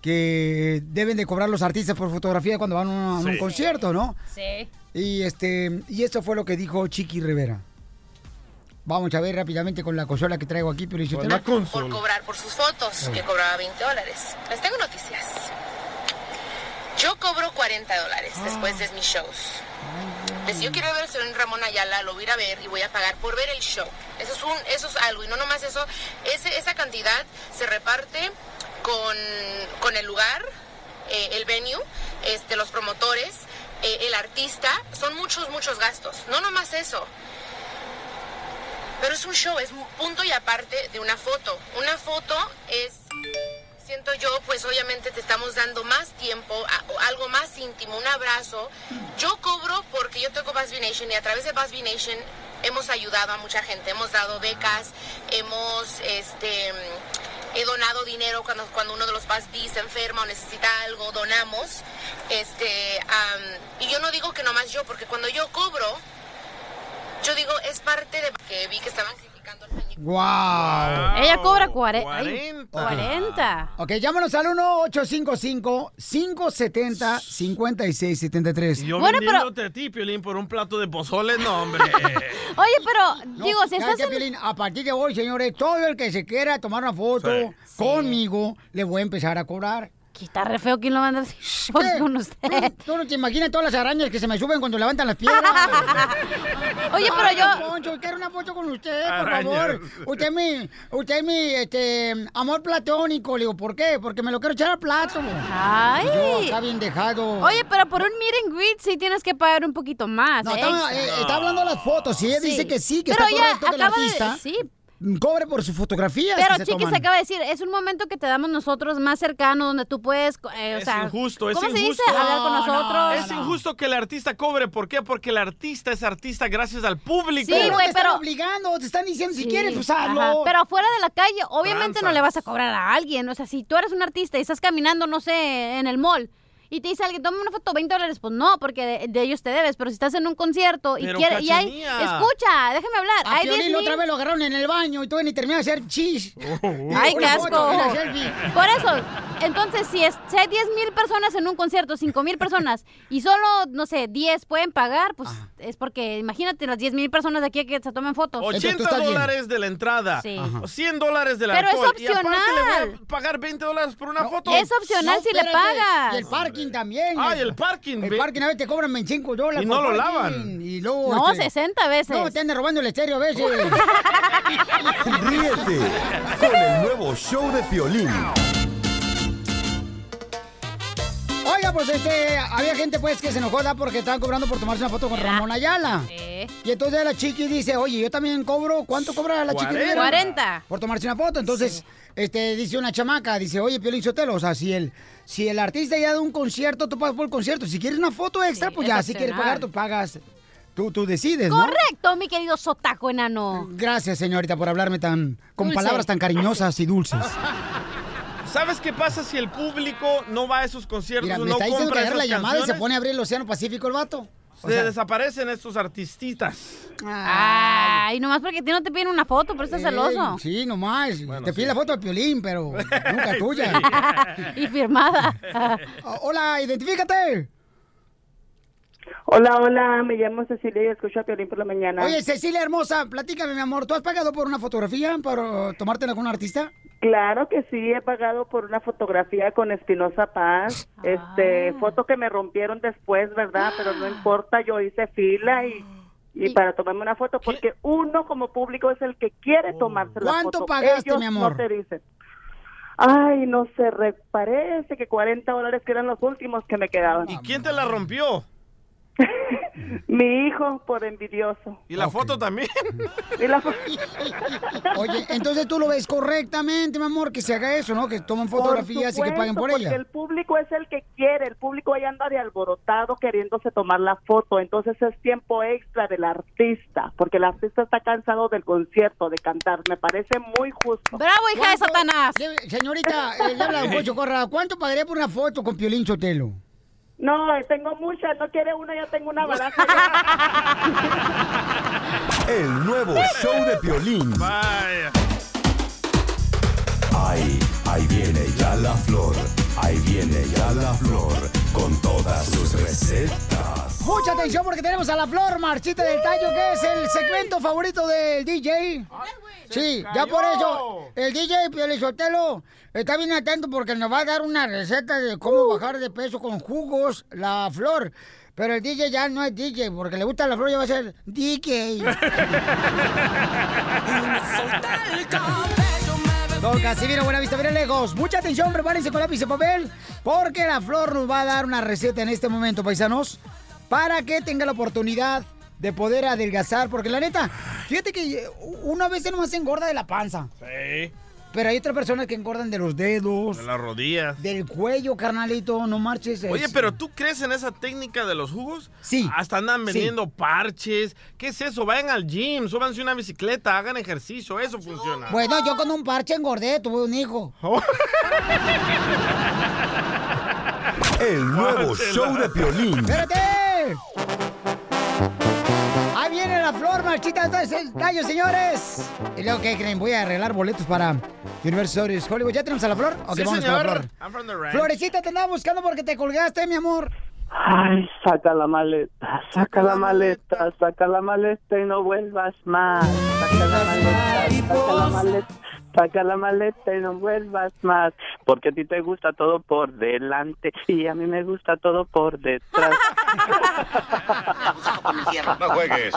que deben de cobrar los artistas por fotografía cuando van a un, concierto, ¿no? Sí. Y este y esto fue lo que dijo Chiqui Rivera. Vamos a ver rápidamente con la consola que traigo aquí, pero yo te- por cobrar por sus fotos, que cobraba 20 dólares. Les tengo noticias. Yo cobro 40 dólares después de mis shows. Si yo quiero ver al señor Ramón Ayala, lo voy a ir a ver y voy a pagar por ver el show. Eso es, un, eso es algo. Y no nomás eso, esa cantidad se reparte con, con el lugar, eh, el venue, este, los promotores, eh, el artista. Son muchos, muchos gastos. No nomás eso. Pero es un show, es un punto y aparte de una foto. Una foto es, siento yo, pues obviamente te estamos dando más tiempo, algo más íntimo, un abrazo. Yo cobro porque yo tengo Busby Nation y a través de Busby Nation hemos ayudado a mucha gente, hemos dado becas, hemos, este, he donado dinero cuando, cuando uno de los Busby se enferma o necesita algo, donamos. Este, am, y yo no digo que nomás yo, porque cuando yo cobro, yo digo, es parte de que vi que estaban criticando al señor. ¡Wow! Ella cobra cuare- ay, 40. 40. Ok, llámanos al 1-855-570-5673. Y yo vendiéndote a ti, Piolín, por un plato de pozole, no, hombre. Oye, pero, digo, si ¿sabes estás en... Piolín? A partir de hoy, señores, todo el que se quiera tomar una foto conmigo, le voy a empezar a cobrar. Que está re feo quién lo manda así fotos con usted. Tú no te imaginas todas las arañas que se me suben cuando levantan las piedras. Oye, pero Ay, yo- Poncho, quiero una foto con usted, por Arañas. favor. Usted es mi, usted es mi, este, amor platónico. Le digo, ¿por qué? Porque me lo quiero echar al plato. Ay. Yo está bien dejado. Oye, pero por un meet and greet sí tienes que pagar un poquito más. No, ¿eh? está, eh, está hablando de las fotos. Si ella Sí. dice que sí, que Pero está ya correcto que el acaba de- artista sí. Cobre por sus fotografías. Pero se Chiqui se acaba de decir, es un momento que te damos nosotros más cercano, donde tú puedes, eh, o Es sea, injusto, es ¿cómo se injusto. dice? Hablar con nosotros. Es injusto que el artista cobre. ¿Por qué? Porque el artista es artista gracias al público. Sí, güey, te están pero- obligando, te están diciendo si quieres, pues hazlo. ajá, Pero afuera de la calle, obviamente no le vas a cobrar a alguien. O sea, si tú eres un artista y estás caminando, no sé, en el mall. Y te dice alguien, toma una foto, 20 dólares. Pues no, porque de, de ellos te debes. Pero si estás en un concierto y quieres. Y hay, escucha, déjame hablar. A hay Piolín 10 la mil- otra vez lo agarraron en el baño y todavía ni terminó de hacer chis. Ay, qué asco. Por eso, entonces, si, es, si hay 10 mil personas en un concierto, 5 mil personas, y solo, no sé, 10 pueden pagar, pues es porque, imagínate, las 10 mil personas de aquí que se tomen fotos. 80 dólares de la entrada, Sí. o 100 dólares del Pero es alcohol. Y aparte le opcional. voy a pagar 20 dólares por una foto. es opcional si le espérate. pagas. Y el parking también. Ah, y el parking. El parking a veces te cobran 25 dólares. Y no lo lavan. Y luego, No, este, 60 veces. No, te andan robando el estéreo a veces. Ríete con el nuevo show de Piolín. Oiga, pues este, había gente pues que se enojó ¿da? porque estaban cobrando por tomarse una foto con Ramón Ayala. Y entonces la chiqui dice, oye, yo también cobro, ¿cuánto cobra la chiqui? 40. Rivera? 40. Por tomarse una foto. Entonces, este, dice una chamaca, dice, oye, Piolín Sotelo, o sea, si el, si el artista ya da un concierto, tú pagas por el concierto. Si quieres una foto extra, pues es ya, si quieres pagar, tú pagas tú, tú decides, ¿no? Correcto, mi querido sotaco enano. Gracias, señorita, por hablarme tan con Dulce. palabras tan cariñosas y dulces. ¿Sabes qué pasa si el público no va a esos conciertos Mira, me no está diciendo que compra agarra esas la llamada y se pone a abrir el Océano Pacífico el vato. O Se sea, desaparecen estos artistitas. Ay, nomás porque a ti no te piden una foto, pero estás celoso. Ey, Sí, nomás. Te pide la foto de Piolín, pero nunca tuya. y firmada. Oh, Hola, identifícate. Hola, hola, me llamo Cecilia y escucho a Piolín por la mañana. Oye, Cecilia hermosa, platícame, mi amor. ¿Tú has pagado por una fotografía para tomártela con un artista? Claro que sí, he pagado por una fotografía con Espinosa Paz, este, foto que me rompieron después, ¿verdad? Pero no importa, yo hice fila y, y para tomarme una foto, porque uno como público es el que quiere tomarse la foto. ¿Cuánto pagaste, Ellos mi amor? No te dicen. Ay, no sé, re- parece que 40 dólares que eran los últimos que me quedaban. ¿Y quién te la rompió? Mi hijo, por envidioso. ¿Y la foto también? Y la fo- Oye, entonces tú lo ves correctamente, mi amor, que se haga eso, ¿no? Que tomen fotografías y que paguen por ella. Porque el público es el que quiere, el público ahí anda de alborotado queriéndose tomar la foto, entonces es tiempo extra del artista, porque el artista está cansado del concierto, de cantar, me parece muy justo. ¡Bravo, hija de Satanás! Señorita, eh, le habla Don Poncho Corra. ¿Cuánto pagaría por una foto con Piolín Sotelo? No, tengo muchas, no quiere una, ya tengo una baraja. El nuevo show de Piolín. Vaya. Ahí, ahí viene ya la flor. Ahí viene ya la flor. Con todas sus recetas. Mucha atención porque tenemos a la Flor Marchita del Tallo, que es el segmento favorito del DJ. Sí, ya por eso, el DJ Piolín Sotelo está bien atento porque nos va a dar una receta de cómo bajar de peso con jugos, la Flor. Pero el DJ ya no es DJ, porque le gusta la flor, ya va a ser DJ. Don Casimiro, buena vista, mira lejos. Mucha atención, prepárense con lápiz y papel, porque la flor nos va a dar una receta en este momento, paisanos, para que tenga la oportunidad de poder adelgazar, porque la neta, fíjate que una vez nomás se engorda de la panza, Sí. Pero hay otras personas que engordan de los dedos, De las rodillas. del cuello, carnalito, no marches. Oye, pero ¿tú crees en esa técnica de los jugos? Sí. Hasta andan Sí. vendiendo parches. ¿Qué es eso? Vayan al gym, súbanse una bicicleta, hagan ejercicio, eso funciona. Bueno, yo con un parche engordé, tuve un hijo. El nuevo show de Piolín. ¡Espérate! Ahí viene la flor marchita de el tallo, señores. Y luego, ¿qué creen? Voy a arreglar boletos para Universal Studios Hollywood. ¿Ya tenemos a la flor? Ok, Sí, vamos señor. con la flor. I'm from the ranch. Florecita, te andaba buscando porque te colgaste, mi amor. Ay, saca la maleta, saca la maleta, saca la maleta y no vuelvas más. Saca la maleta, saca la maleta, saca la maleta y no vuelvas más. Porque a ti te gusta todo por delante y a mí me gusta todo por detrás. No juegues.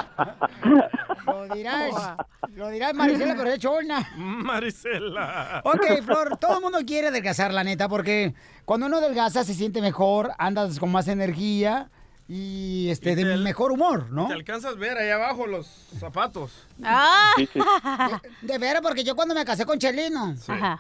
Lo dirás, lo dirás, Maricela, pero es chona. Marisela. Ok, Flor, todo el mundo quiere adelgazar, la neta, porque cuando uno adelgaza se siente mejor, andas con más energía y este de mejor humor, ¿no? ¿Te alcanzas a ver ahí abajo los zapatos? ¡Ah! Sí, sí. De, de veras, porque yo cuando me casé con Chelino,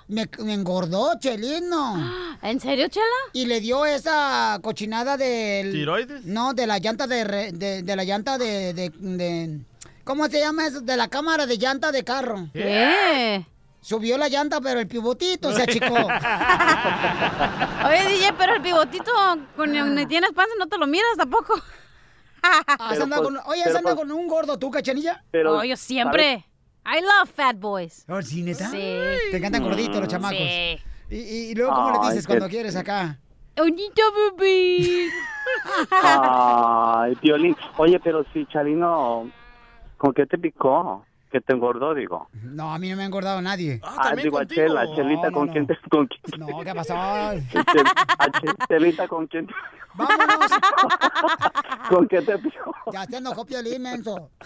me, me engordó Chelino. ¿En serio, Chela? Y le dio esa cochinada del... ¿Tiroides? No, de la llanta de... re- de, de la llanta de, de, de- ¿Cómo se llama eso? De la cámara de llanta de carro. ¿Qué? Subió la llanta, pero el pivotito se achicó. Oye, DJ, pero el pivotito con donde tienes panza no te lo miras tampoco. Has Pero andado pues- con- oye, has andado pues- con un gordo tú, cachanilla? Pero, oh, yo siempre. I love fat boys. Oh, ¿Sí, neta? Sí. Te encantan gorditos los chamacos. Sí. Y, y- y luego, ¿cómo le dices cuando quieres acá? Oñito bebé. Ay, Piolín. Oye, pero si Chalino, ¿con qué te picó? Que te engordó, digo. No, a mí no me ha engordado nadie. Ah, digo a Chela, Chelita, No, ¿con no, quién no. te... Con quién, No, ¿qué pasó? Chel- a Chel- Chelita, ¿con quién te- Vámonos. ¿Con qué te picó? Ya te enojó Piolín, menso.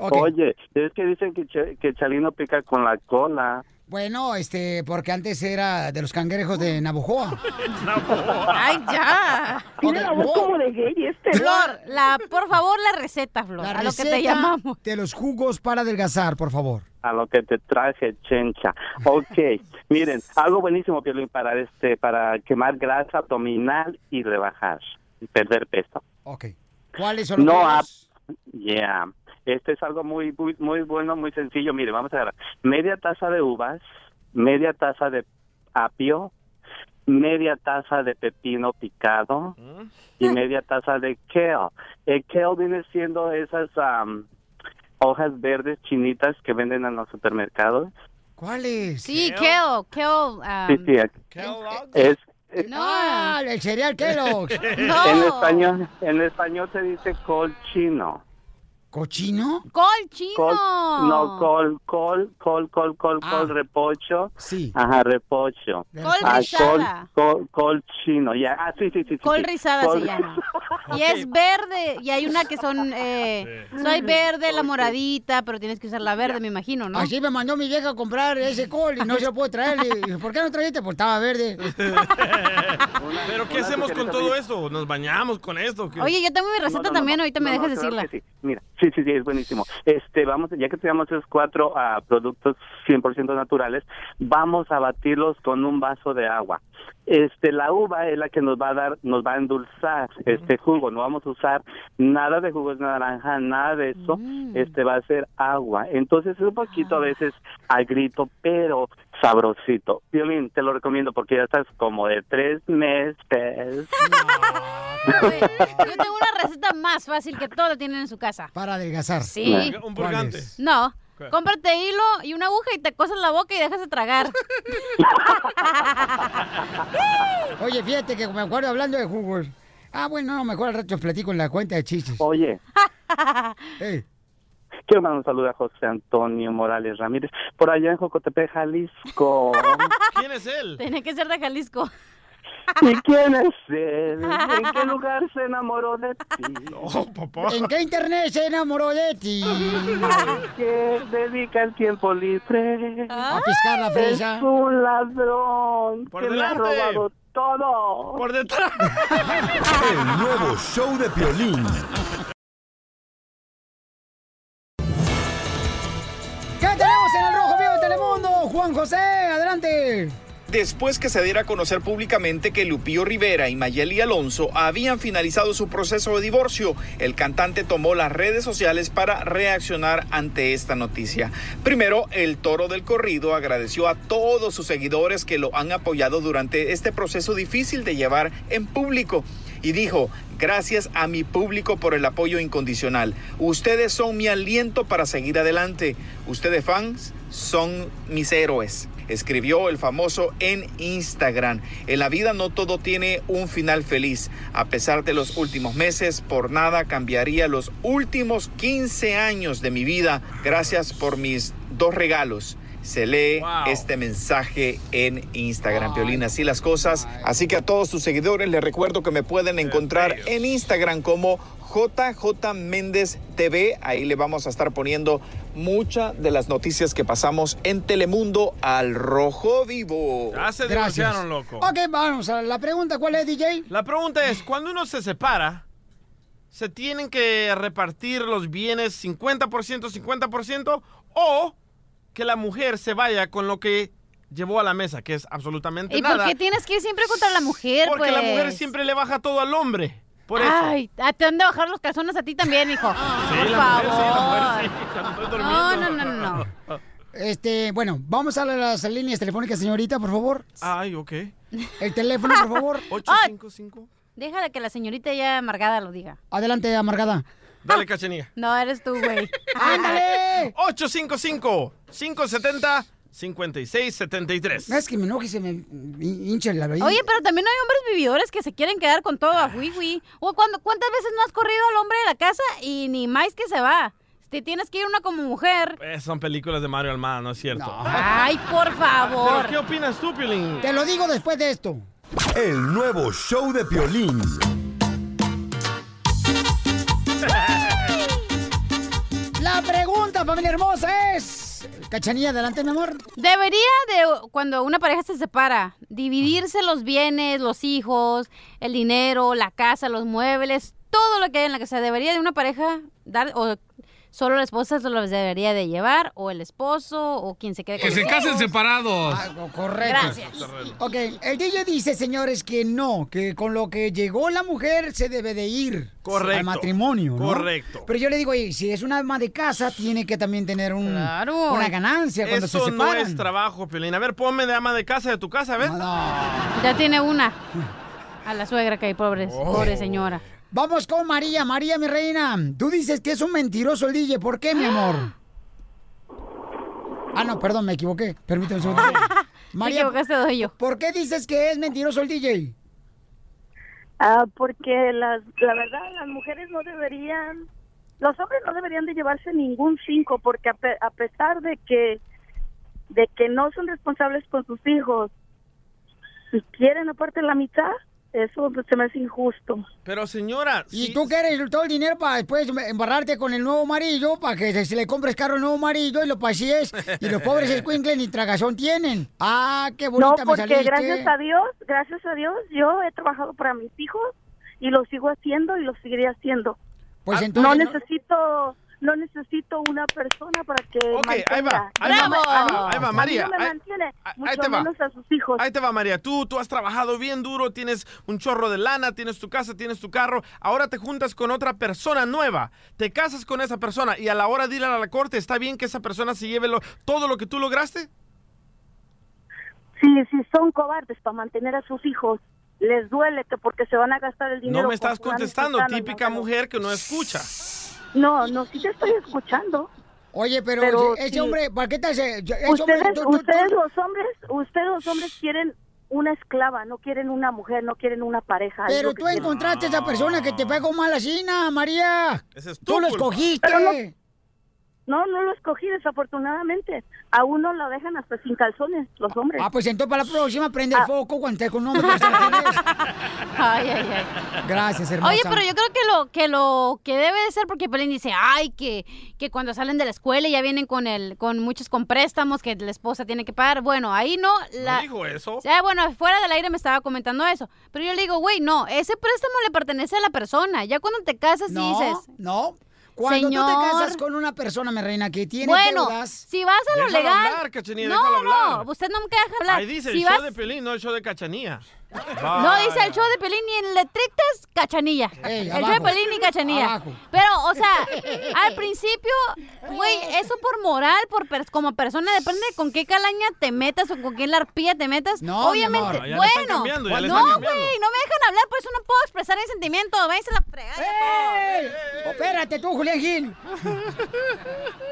Ok. Oye, es que dicen que, Che- que Chalino pica con la cola. Bueno, este, porque antes era de los cangrejos de Navojoa. Ay, ya. Tiene la voz como de gay este. Flor, la, por favor, la receta, Flor. La a lo que te receta llamamos. de los jugos para adelgazar, por favor. A lo que te traje, chencha. Ok, miren, algo buenísimo, Piolín, para este, para quemar grasa abdominal y rebajar y perder peso. Ok. ¿Cuáles son los No, juegos? ah, yeah. Este es algo muy, muy, muy bueno, muy sencillo. Mire, vamos a ver. Media taza de uvas, media taza de apio, media taza de pepino picado y media taza de kale. El kale viene siendo esas am, hojas verdes chinitas que venden en los supermercados. ¿Cuáles? Sí, kale, kale. um, sí, sí. Es, es- No, Ah, el cereal Kellogg's. En español, en español se dice col chino. ¿Cochino? Col Col, no, col, col, col, col, col, col, repocho. Sí. Ajá, repocho. Col Ah, rizada. Col, col, col chino, ya. Ah, sí, sí, sí. sí, Col sí. rizada Col- se llama. Y es verde. Y hay una que son. Eh, Soy verde, la moradita, pero tienes que usar la verde, me imagino, ¿no? Así me mandó mi vieja a comprar ese col y no se lo puedo traer. ¿por qué no trajiste? Pues estaba verde. ¿Pero qué hacemos con todo esto? ¿Nos bañamos con esto? ¿Qué? Oye, yo tengo mi receta No, no, no. también, ahorita me No, no, dejas claro decirla. sí. Mira, sí, sí, sí, es buenísimo. Este, vamos, ya que tenemos esos cuatro ah, productos 100% naturales, vamos a batirlos con un vaso de agua. Este, la uva es la que nos va a dar, nos va a endulzar este jugo. No vamos a usar nada de jugos de naranja, nada de eso. Este va a ser agua. Entonces es un poquito a veces al grito, pero sabrosito. Violín, te lo recomiendo porque ya estás como de tres meses. Yo tengo una receta más fácil que todos tienen en su casa. Para adelgazar. Sí. Un purgante. No. ¿Qué? Cómprate hilo y una aguja y te cosas la boca y dejas de tragar. Oye, fíjate que me acuerdo hablando de jugos. Ah, bueno, no, mejor al rato platico en la cuenta de chistes. Oye, quiero mandar un saludo a José Antonio Morales Ramírez, por allá en Jocotepec, Jalisco. ¿Quién es él? Tiene que ser de Jalisco. ¿Y quién es él? ¿En qué lugar se enamoró de ti? ¿En qué internet se enamoró de ti? que dedica el tiempo libre A piscar la fresa. Es un ladrón Por que me ha delante. robado todo. Por detrás. El nuevo show de Piolín. Juan José, adelante. Después que se diera a conocer públicamente que Lupillo Rivera y Mayeli Alonso habían finalizado su proceso de divorcio, el cantante tomó las redes sociales para reaccionar ante esta noticia. Primero, el toro del corrido agradeció a todos sus seguidores que lo han apoyado durante este proceso difícil de llevar en público y dijo, gracias a mi público por el apoyo incondicional. Ustedes son mi aliento para seguir adelante. Ustedes fans son mis héroes. Escribió el famoso en Instagram. En la vida no todo tiene un final feliz. A pesar de los últimos meses, por nada cambiaría los últimos 15 años de mi vida. Gracias por mis dos regalos. Se lee este mensaje en Instagram, Piolín, así las cosas. Así que a todos sus seguidores les recuerdo que me pueden encontrar en Instagram como JJ Méndez TV. Ahí le vamos a estar poniendo muchas de las noticias que pasamos en Telemundo al rojo vivo. Ya se Gracias. divorciaron, loco. Ok, vamos a la pregunta. ¿Cuál es, DJ? La pregunta es, cuando uno se separa, ¿se tienen que repartir los bienes 50%, 50% o que la mujer se vaya con lo que llevó a la mesa, que es absolutamente ¿Y nada? por qué tienes que ir siempre contra la mujer, Porque la pues? mujer siempre le baja todo al hombre. Por eso. Ay, ah, te han de bajar los calzones a ti también, hijo. Sí, por la favor. mujer sí, la mujer sí, no, durmiendo. no, no, no. Este, bueno, vamos a las líneas telefónicas, señorita, por favor. Ay, ok. El teléfono, por favor. 855. Déjala que la señorita ya amargada lo diga. Adelante, amargada. Dale, cachanilla. No, eres tú, güey. ¡Ándale! 855-570-5673. No es que me enoje y se me hincha la raíz. Oye, pero también hay hombres vividores que se quieren quedar con todo a hui O cuando, ¿cuántas veces no has corrido al hombre de la casa y ni más que se va? Te tienes que ir una como mujer. Eh, son películas de Mario Almada, no es cierto. Ay, por favor. ¿Pero qué opinas tú, Piolín? Te lo digo después de esto. El nuevo show de Piolín. La pregunta, familia hermosa, es... Cachanilla, adelante, mi amor. Debería de, cuando una pareja se separa, dividirse los bienes, los hijos, el dinero, la casa, los muebles, todo lo que hay en la casa. Debería de una pareja dar o solo la esposa se los debería de llevar, o el esposo, o quien se quede con Que se los casen hijos. separados. Correcto. Gracias. Ok, el DJ dice, señores, que no, que con lo que llegó la mujer se debe de ir Correcto. al matrimonio, ¿no? Correcto. Pero yo le digo, oye, si es una ama de casa, tiene que también tener un, una ganancia cuando Eso se no separan. es trabajo, Piolín. A ver, ponme de ama de casa de tu casa, a ver. Ya tiene una. A la suegra que hay, pobre, Oh. pobre señora. Vamos con María. María, mi reina. Tú dices que es un mentiroso el DJ. ¿Por qué, mi amor? Ah, no, perdón, me equivoqué. Permíteme un segundo. María, equivocaste, doy yo. ¿por qué dices que es mentiroso el DJ? Ah, porque las, la verdad las mujeres no deberían, los hombres no deberían de llevarse ningún cinco, porque a, pe- a pesar de que de que no son responsables con sus hijos, si quieren aparte la mitad, eso se me hace injusto. Pero señora, ¿Y tú quieres todo el dinero para después embarrarte con el nuevo marido? Para que se le compres carro al nuevo marido y lo pasees. Y los pobres escuincles ni tragazón tienen. Ah, qué No, bonita me porque saliste. gracias a Dios, gracias a Dios, yo he trabajado para mis hijos y lo sigo haciendo y lo seguiré haciendo. Pues no entonces no- necesito no necesito una persona para que Ok, ahí mantenga. va, ahí va, me- a mí- ahí va, a mí María, no me ahí- mantiene, ahí mucho te va. menos a sus hijos. Ahí te va, María. Tú, tú has trabajado bien duro, tienes un chorro de lana, tienes tu casa, tienes tu carro. Ahora te juntas con otra persona nueva. Te casas con esa persona y a la hora de ir a la corte, ¿está bien que esa persona se lleve lo- todo lo que tú lograste? Si, si son cobardes para mantener a sus hijos, les duele que porque se van a gastar el dinero. No me estás contestando, típica mujer que no escucha. No, no, sí te estoy escuchando. Oye, pero, Pero ese sí. hombre, ¿para qué te hace? hombre, Ustedes, tú- tú- tú- ustedes los hombres, ustedes los hombres quieren una esclava, no quieren una mujer, no quieren una pareja. Pero lo tú encontraste a esa persona que te pegó mal así, María. Ese es tú lo culpa. escogiste. Pero No, no lo escogí desafortunadamente. A uno lo dejan hasta sin calzones, los hombres. Ah, pues entonces para la próxima prende el foco cuando estés con un hombre. Ay, ay, ay. Gracias, hermosa. Oye, pero yo creo que lo que lo que debe de ser porque Pelín dice, "Ay, que, que cuando salen de la escuela ya vienen con el con muchos con préstamos que la esposa tiene que pagar." Bueno, ahí no la ¿No dijo eso? Sea, bueno, fuera del aire me estaba comentando eso. Pero yo le digo, güey, no, ese préstamo le pertenece a la persona. Ya cuando te casas y No, dices. no. Cuando Señor. tú te casas con una persona, mi reina, que tiene Bueno, deudas... si vas a lo legal. hablar, Cachanilla, no, no, hablar. usted no me deja hablar. Ahí dice si el vas, show de Pelín, no el show de Cachanía. No dice el show de Pelín ni en letritas, cachanilla. Ey, el show de. Pelín ni cachanilla. Abajo. Pero, o sea, al principio, güey, eso por moral, por pers- como persona, depende de con qué calaña te metas o con qué larpilla te metas. No, mi Obviamente, amor. Ya le están bueno. cambiando, ya le no, güey, no me dejan hablar, por eso no puedo expresar mi sentimiento. Váyanse a la fregada. ¡Ey! Espérate tú, Julián Gil.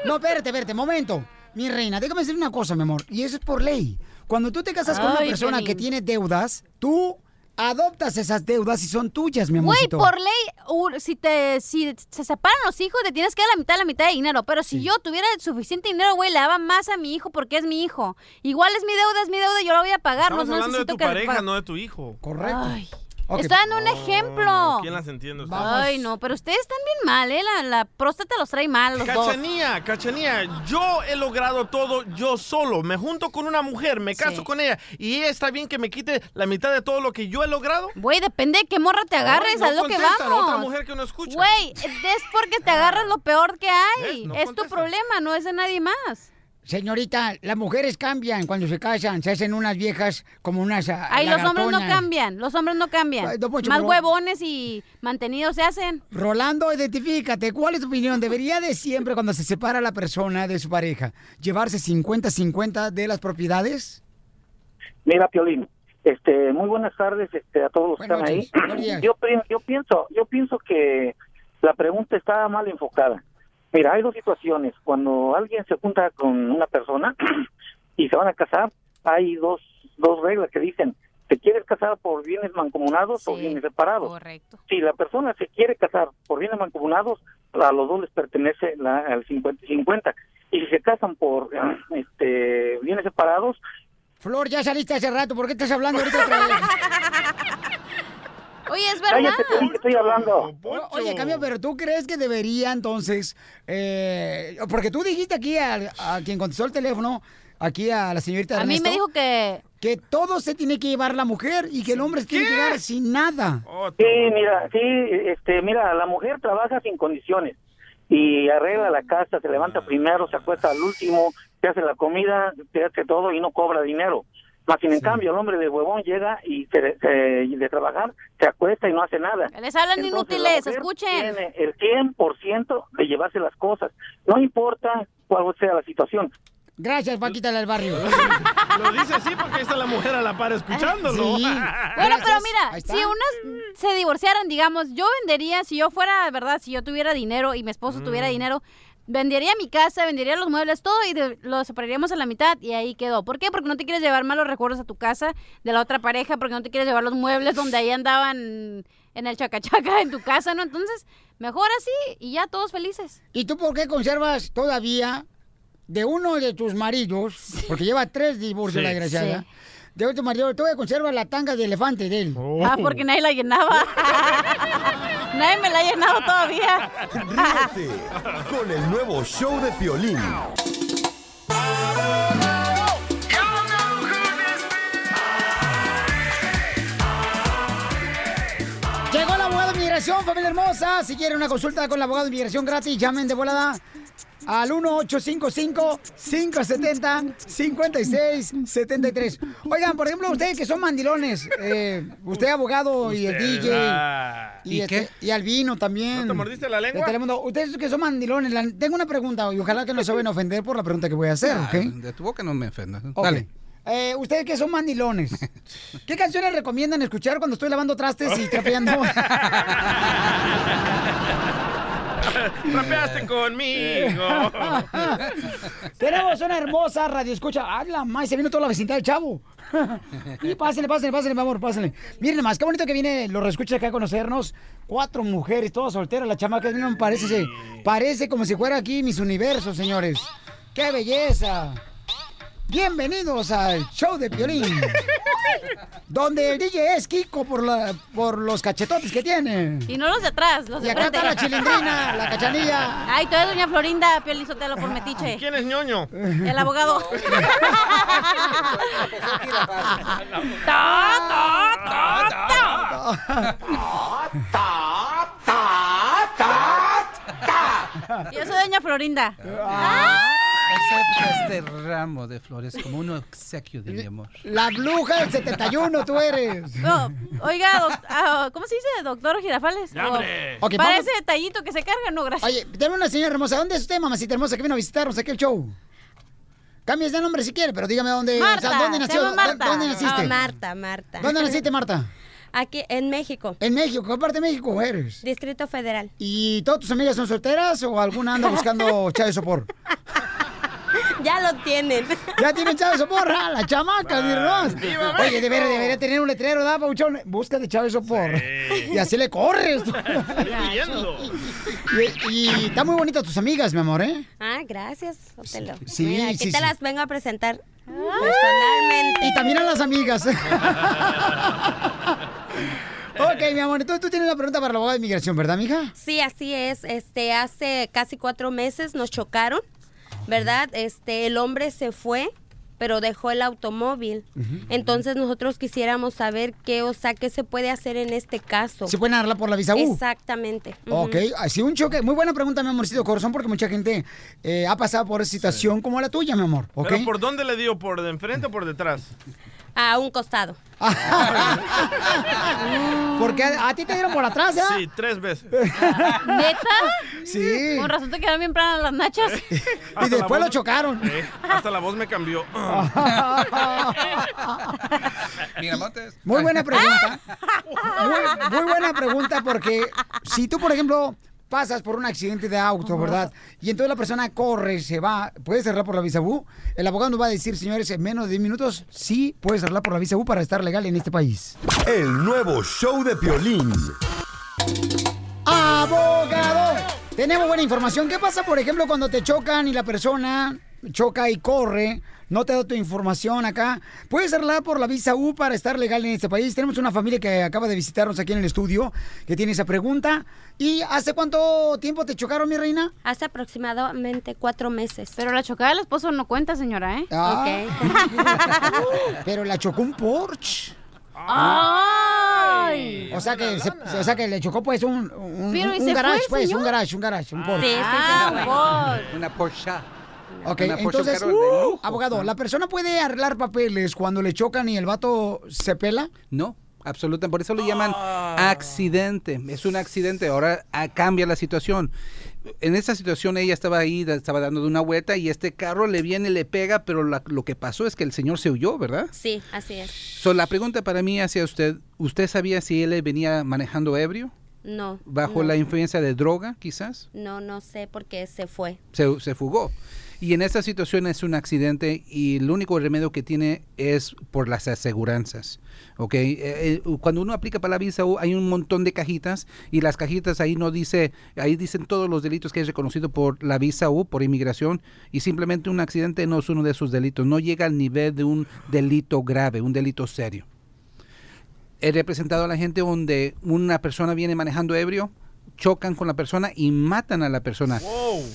No, espérate, espérate, momento. Mi reina, déjame decir una cosa, mi amor. Y eso es por ley. Cuando tú te casas con una persona que tiene deudas, tú adoptas esas deudas y son tuyas, mi Güey, amorcito. por ley, si te si se separan los hijos, te tienes que dar la mitad, la mitad de dinero. Pero si yo tuviera suficiente dinero, güey, le daba más a mi hijo porque es mi hijo. Igual es mi deuda, es mi deuda, yo la voy a pagar. Estamos no hablando de tu pareja, no de tu hijo. Correcto. Ay. Ok. Está dando un ejemplo. ¿Quién las entiende usted? Ay, no, pero ustedes están bien mal, ¿eh? La, la próstata los trae mal, los dos. Cachanía, Cachanía, yo he logrado todo yo solo. Me junto con una mujer, me caso Sí. con ella y ella está bien que me quite la mitad de todo lo que yo he logrado. Güey, depende de qué morra te agarres, Ay, no a lo que vamos. otra mujer que no escucha. Güey, es porque te agarras lo peor que hay. Es tu problema, no es de nadie más. Señorita, las mujeres cambian cuando se casan, se hacen unas viejas como unas Ay, los hombres no cambian, los hombres no cambian. Ay, don Poncho, Más pero- huevones y mantenidos se hacen. Rolando, identifícate. ¿Cuál es tu opinión? ¿Debería de siempre, cuando se separa la persona de su pareja, llevarse 50-50 de las propiedades? Mira, Piolín, este, muy buenas tardes este, a todos los que están noches. ahí. Yo, yo pienso, yo pienso que la pregunta está mal enfocada. Mira, hay dos situaciones. Cuando alguien se junta con una persona y se van a casar, hay dos, dos reglas que dicen, ¿te quieres casar por bienes mancomunados o bienes separados? Correcto. Si la persona se quiere casar por bienes mancomunados, a los dos les pertenece la, al 50 y 50. Y si se casan por este, bienes separados, Flor, ya saliste hace rato. ¿Por qué estás hablando ahorita otra vez? Oye, es verdad. cállate, Piolín, que estoy hablando. Oye, Cambio, pero tú crees que debería entonces, eh, porque tú dijiste aquí al- a, quien contestó el teléfono, aquí a la señorita A mí Ernesto, me dijo que... que todo se tiene que llevar la mujer y que el hombre se tiene que quedar sin nada. Sí, mira, sí, este, mira, la mujer trabaja sin condiciones. y arregla la casa, se levanta primero, se acuesta al último, te hace la comida, te hace todo y no cobra dinero. Más sin en cambio, el hombre de huevón llega y se, se- de trabajar, se acuesta y no hace nada. Les hablan Entonces, inútiles, escuchen. Tiene el 100% de llevarse las cosas. No importa cuál sea la situación. Gracias, Paquita del barrio. Lo dice así porque está la mujer a la par escuchándolo. Bueno, pero mira, si unas se divorciaran, digamos, yo vendería, si yo fuera, ¿verdad? Si yo tuviera dinero y mi esposo tuviera dinero, vendería mi casa, vendería los muebles, todo y de- lo separaríamos a la mitad y ahí quedó. ¿Por qué? Porque no te quieres llevar malos recuerdos a tu casa de la otra pareja, porque no te quieres llevar los muebles donde ahí andaban en el chacachaca en tu casa, ¿no? Entonces, mejor así y ya todos felices. ¿Y tú por qué conservas todavía de uno de tus maridos, porque lleva tres divorcios Sí. la desgraciada, Sí. De otro marido, todavía conserva la tanga de elefante de él? Ah, porque nadie la llenaba. nadie me la ha llenado todavía. Ríete con el nuevo show de Piolín. Llegó la abogada de inmigración, familia hermosa. Si quieren una consulta con la abogada de inmigración gratis, llamen de volada al 1-855-570-5673. Oigan, por ejemplo, ustedes que son mandilones, eh, usted abogado y el DJ. ah. Y, ¿Y este- y Albino también. ¿No te mordiste la lengua? Ustedes que son mandilones, la- tengo una pregunta y ojalá que no se vayan a ofender por la pregunta que voy a hacer, Ah, ¿ok? De tu boca no me ofendas. Ok. Dale. Eh, ustedes que son mandilones, ¿qué canciones recomiendan escuchar cuando estoy lavando trastes y trapeando? Rapeaste conmigo. Tenemos una hermosa radio escucha. Habla más, se vino toda la vecindad del chavo. y pásenle, pásenle, pásenle, mi amor, pásenle. Miren más, qué bonito que viene los reescuchas acá a conocernos. Cuatro mujeres, todas solteras, la chamaca, miren, parece, parece como si fuera aquí mis universos, señores. ¡Qué belleza! Bienvenidos al show de Piolín. donde el DJ es Kiko por, la, por los cachetotes que tiene. Y no los de atrás, los de Y acá frente. está la chilindrina, la cachanilla. Ay, tú eres doña Florinda, Pielizotelo por metiche. ¿Quién es ñoño? El abogado. Yo soy doña Florinda. Acepta este ramo de flores como un obsequio de mi amor. La bruja del 71, tú eres. No, oiga, ah, ¿cómo se dice? Doctor Girafales. Ya, O- hombre. Ok, para vamos- ese detallito que se carga, no, gracias. Oye, tenemos una señora hermosa. ¿Dónde es usted, mamacita hermosa, que vino a visitarnos aquí el show? Cambies de nombre si quiere, pero dígame dónde, o sea, Marta, ¿dónde nació? Marta. ¿Dónde naciste? Ah, Marta, Marta. ¿Dónde naciste, Marta? Aquí, en México. En México, ¿qué parte de México eres? Distrito Federal. ¿Y todas tus amigas son solteras o alguna anda buscando chave de sopor? Ya lo tienen. Ya tienen chave de sopor, ah, la chamaca, mi hermano. ¡Viva Oye, debería, debería tener un letrero, ¿verdad, Pauchón? Busca de chave de sopor. Y así le corres. y, y está muy bonita tus amigas, mi amor, ¿eh? Ah, gracias, Otelo. Sí, Mira, aquí sí, te sí. las vengo a presentar personalmente. Y también a las amigas. ok, mi amor, entonces tú tienes una pregunta para la abogada de inmigración, ¿verdad, mija? Sí, así es. Este, hace casi cuatro meses nos chocaron, ¿verdad? Este, el hombre se fue, pero dejó el automóvil. Entonces nosotros quisiéramos saber qué, o sea, qué se puede hacer en este caso. ¿Se pueden arreglar por la visa U? Exactamente. Ujú. Ok, así un choque. Muy buena pregunta, mi amorcito corazón, porque mucha gente eh, ha pasado por esa situación como la tuya, mi amor. ¿Ok? ¿Pero por dónde le dio? ¿Por de enfrente o por detrás? A un costado. Porque a, a ti te dieron por atrás, ¿ya? Sí, tres veces. ¿Neta? Sí. Con razón te quedaron bien planas las nachas. Y después lo chocaron. Eh, hasta la voz me cambió. Mira, Montes. Muy buena pregunta. Muy, muy buena pregunta porque si tú, por ejemplo, pasas por un accidente de auto, ¿verdad? Y entonces la persona corre, se va, ¿puedes cerrar por la visa U? El abogado nos va a decir, señores, en menos de 10 minutos, sí, puedes cerrar por la visa U para estar legal en este país. El nuevo show de Piolín. ¡Abogado! Tenemos buena información. ¿Qué pasa, por ejemplo, cuando te chocan y la persona choca y corre? No te da tu información acá. Puedes arreglar por la visa U para estar legal en este país. Tenemos una familia que acaba de visitarnos aquí en el estudio que tiene esa pregunta. ¿Y hace cuánto tiempo te chocaron, mi reina? Hace aproximadamente cuatro meses. Pero la chocada del esposo no cuenta, señora, ¿eh? Ah. Pero la chocó un Porsche. ¡Ay! O sea que, se- o sea que le chocó pues un, un, Pero, ¿y un se fue garage, el pues, señor? un garage, un garage, un Porsche. Sí, sí, sí, Ah, fue. Una Porsche. Ok, Una entonces, un uh, abogado, ¿la persona puede arreglar papeles cuando le chocan y el vato se pela? No, absolutamente. Por eso lo llaman accidente. Es un accidente. Ahora ah, cambia la situación. En esta situación ella estaba ahí, estaba dando de una vuelta y este carro le viene y le pega, pero la- lo que pasó es que el señor se huyó, ¿verdad? Sí, así es. So, la pregunta para mí hacia usted, ¿usted sabía si él venía manejando ebrio? No. ¿Bajo no, la influencia de droga, quizás? No, no sé porque se fue. se, se fugó. Y en esta situación es un accidente y el único remedio que tiene es por las aseguranzas. ¿ok? Eh, eh, cuando uno aplica para la visa U, hay un montón de cajitas y las cajitas ahí no dice, ahí dicen todos los delitos que es reconocido por la visa U, por inmigración, y simplemente un accidente no es uno de esos delitos, no llega al nivel de un delito grave, un delito serio. He representado a la gente donde una persona viene manejando ebrio, chocan con la persona y matan a la persona.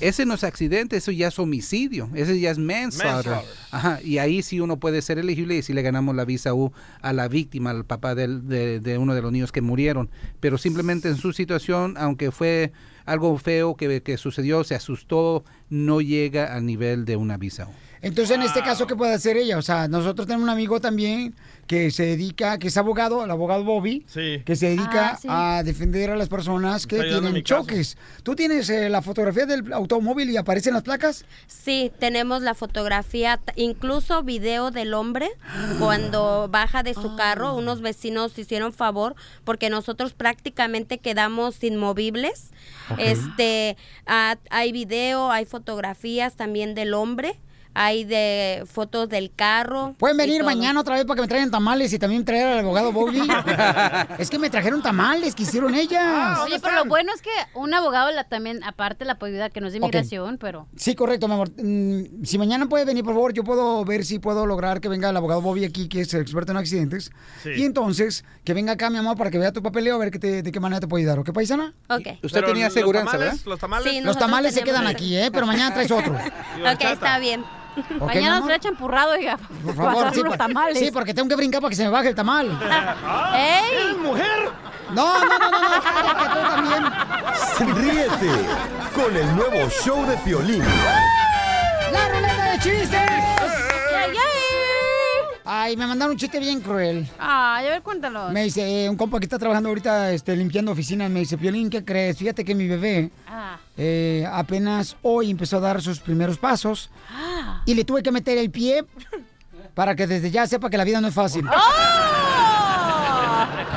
Ese no es accidente, eso ya es homicidio, ese ya es manslaughter. Manslaughter. Ajá, y ahí sí uno puede ser elegible y si le ganamos la visa U a la víctima, al papá del- de, de uno de los niños que murieron. Pero simplemente en su situación, aunque fue algo feo que, que sucedió, se asustó, no llega al nivel de una visa U. Entonces, en este caso, ¿qué puede hacer ella? O sea, nosotros tenemos un amigo también que se dedica, que es abogado, el abogado Bobby, Sí. que se dedica Ah, sí. a defender a las personas que tienen mi caso. choques. ¿Tú tienes eh, la fotografía del automóvil y aparecen las placas? Sí, tenemos la fotografía, incluso video del hombre cuando baja de su carro. Unos vecinos hicieron favor porque nosotros prácticamente quedamos inmovibles. Ok. Este, ah, hay video, hay fotografías también del hombre, hay de fotos del carro. Pueden venir mañana otra vez para que me traigan tamales y también traer al abogado Bobby. es que me trajeron tamales que hicieron ellas. Oye, pero lo bueno es que un abogado la también, aparte la puede ayudar, que no es de inmigración, pero... Sí, correcto, mi amor. Mm, Si mañana puede venir, por favor, yo puedo ver si puedo lograr que venga el abogado Bobby aquí, que es el experto en accidentes. Sí. Y entonces, que venga acá, mi amor, para que vea tu papeleo, a ver qué te- de qué manera te puede ayudar. ¿Ok, paisana? Ok. Usted Pero tenía aseguranza, ¿verdad? Los tamales. Sí, Los tamales se quedan aquí, ¿eh? Pero mañana traes otro. Ok, está bien. ¿Ok, mi Mañana nos echan empurrado, oiga. Por favor, sí, los por- tamales. sí, porque tengo que brincar para que se me baje el tamal. ¡Ey! ¿Eres mujer? No, no, no, no, no, que tú también. Ríete con el nuevo show de Piolín. ¡La ruleta de chistes! ¡Ay, ay! Ay, me mandaron un chiste bien cruel. Ay, a ver, cuéntalo. Me dice, eh, un compa que está trabajando ahorita este, limpiando oficinas, me dice, Piolín, ¿qué crees? Fíjate que mi bebé Ah. eh, apenas hoy empezó a dar sus primeros pasos Ah. y le tuve que meter el pie para que desde ya sepa que la vida no es fácil. ¡Oh!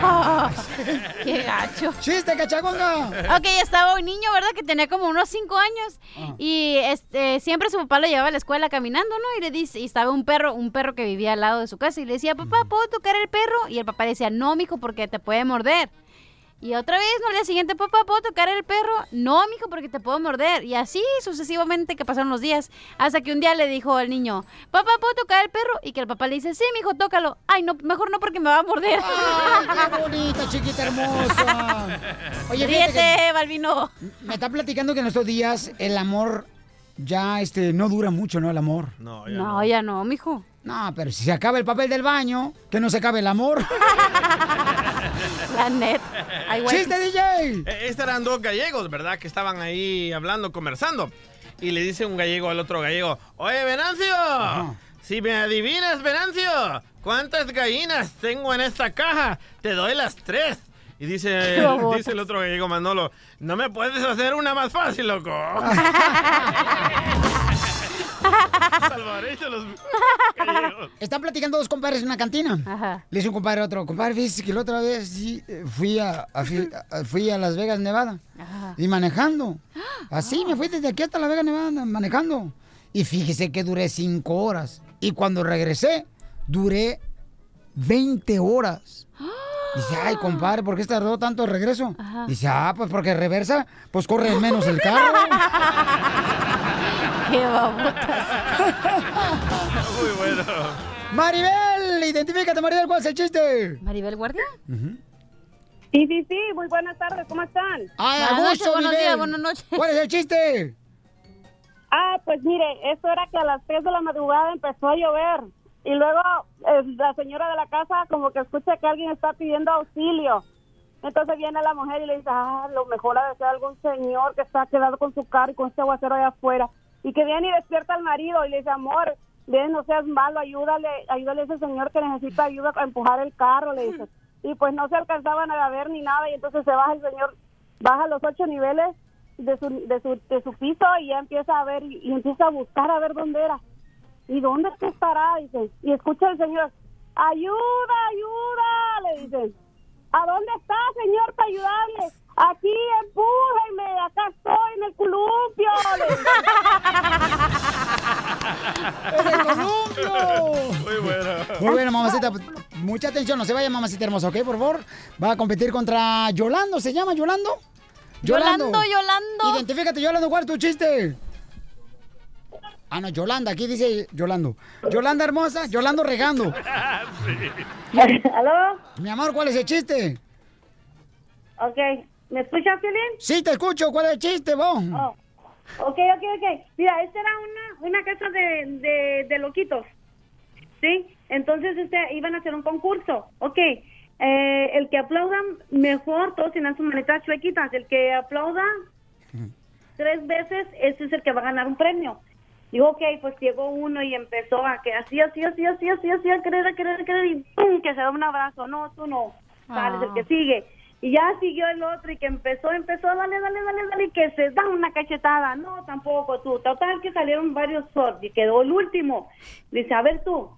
¡Qué gacho! ¡Chiste, cachagonga! Ok, estaba un niño, ¿verdad? Que tenía como unos cinco años. Ah. Y este siempre su papá lo llevaba a la escuela caminando, ¿no? Y le dice, y estaba un perro, un perro que vivía al lado de su casa. Y le decía, papá, ¿puedo tocar el perro? Y el papá decía, no, mijo, porque te puede morder. Y otra vez, ¿no? Al día siguiente, papá, ¿puedo tocar el perro? No, mijo, porque te puedo morder. Y así sucesivamente que pasaron los días. Hasta que un día le dijo al niño, papá, ¿puedo tocar el perro? Y que el papá le dice, sí, mijo, tócalo. Ay, no, mejor no porque me va a morder. ¡Ay, qué bonita, chiquita hermosa! Oye, Ríete, Balvino. me está platicando que en estos días el amor ya este, no dura mucho, ¿no? El amor. No, ya No, no. ya no, mijo. No, pero si se acaba el papel del baño, que no se acabe el amor. La net. Ay. ¡Chiste, DJ! Eh, Estos eran dos gallegos, ¿verdad? Que estaban ahí hablando, conversando. Y le dice un gallego al otro gallego, oye, Venancio, si me adivinas, Venancio, ¿cuántas gallinas tengo en esta caja? Te doy las tres. Y dice, dice el otro gallego, Manolo, no me puedes hacer una más fácil, loco. Los. Están platicando dos compadres en una cantina. Ajá. Le dice un compadre a otro, compadre, fíjese que la otra vez sí, eh, fui a, a- fui, a- fui a Las Vegas, Nevada. Ajá. Y manejando. Así me fui desde aquí hasta Las Vegas, Nevada, manejando. Y fíjese que duré cinco horas. Y cuando regresé, duré 20 horas. Dice, ay, compadre, ¿por qué se tardó tanto el regreso? Ajá. Dice, ah, pues porque reversa, pues corre menos el carro. Qué babotas. Muy bueno. Maribel, identifícate, Maribel, ¿cuál es el chiste? ¿Maribel Guardia? Sí, sí, sí, muy buenas tardes, ¿cómo están? Ay, a Buenas gusto, noches, buenos Maribel. días, buenas noches. ¿Cuál es el chiste? Ah, pues mire, esto era que a las 3 de la madrugada empezó a llover Y luego eh, la señora de la casa como que escucha que alguien está pidiendo auxilio. Entonces viene la mujer y le dice, ah, lo mejor ha de ser algún señor que está quedado con su carro y con este aguacero allá afuera. Y que viene y despierta al marido y le dice, amor, ven, no seas malo, ayúdale, ayúdale a ese señor que necesita ayuda a empujar el carro, le dice. Y pues no se alcanzaban a ver ni nada y entonces se baja el señor, baja los ocho niveles de su, de su, de su piso y ya empieza a ver y, y empieza a buscar a ver dónde era. ¿Y dónde es que estará? Dice. Y escucha el señor, ayuda, ayuda, le dice. ¿A dónde está, señor, para ayudarle? Aquí, empújenme, acá estoy en el columpio. ¡En el columpio! Muy bueno. Muy bueno, mamacita. Mucha atención, no se vaya, mamacita hermosa, ¿ok? Por favor. Va a competir contra Yolando, ¿se llama Yolando? Yolando, Yolando. Identifícate, Yolando, ¿cuál es tu chiste? Ah, no, Yolanda, aquí dice Yolando. Yolanda hermosa, Yolando regando. ¿Aló? Mi amor, ¿cuál es el chiste? Ok, ¿me escuchas, Piolín? Sí, te escucho, ¿cuál es el chiste, vos? Oh. Ok, ok, ok. Mira, esta era una, una casa de, de, de loquitos, ¿sí? Entonces este, iban a hacer un concurso. Ok, eh, el que aplaudan mejor, todos tienen sus manitas chuequitas. El que aplauda tres veces, ese es el que va a ganar un premio. Digo, ok, pues llegó uno y empezó a que así, así, así, así, así, así, a querer, a querer, a querer, y ¡pum! que se da un abrazo. No, tú no. Sales el que sigue. Y ya siguió el otro y que empezó, empezó, dale, dale, dale, dale, y que se da una cachetada. No, tampoco tú. Total que salieron varios sorts y quedó el último. Dice, a ver tú,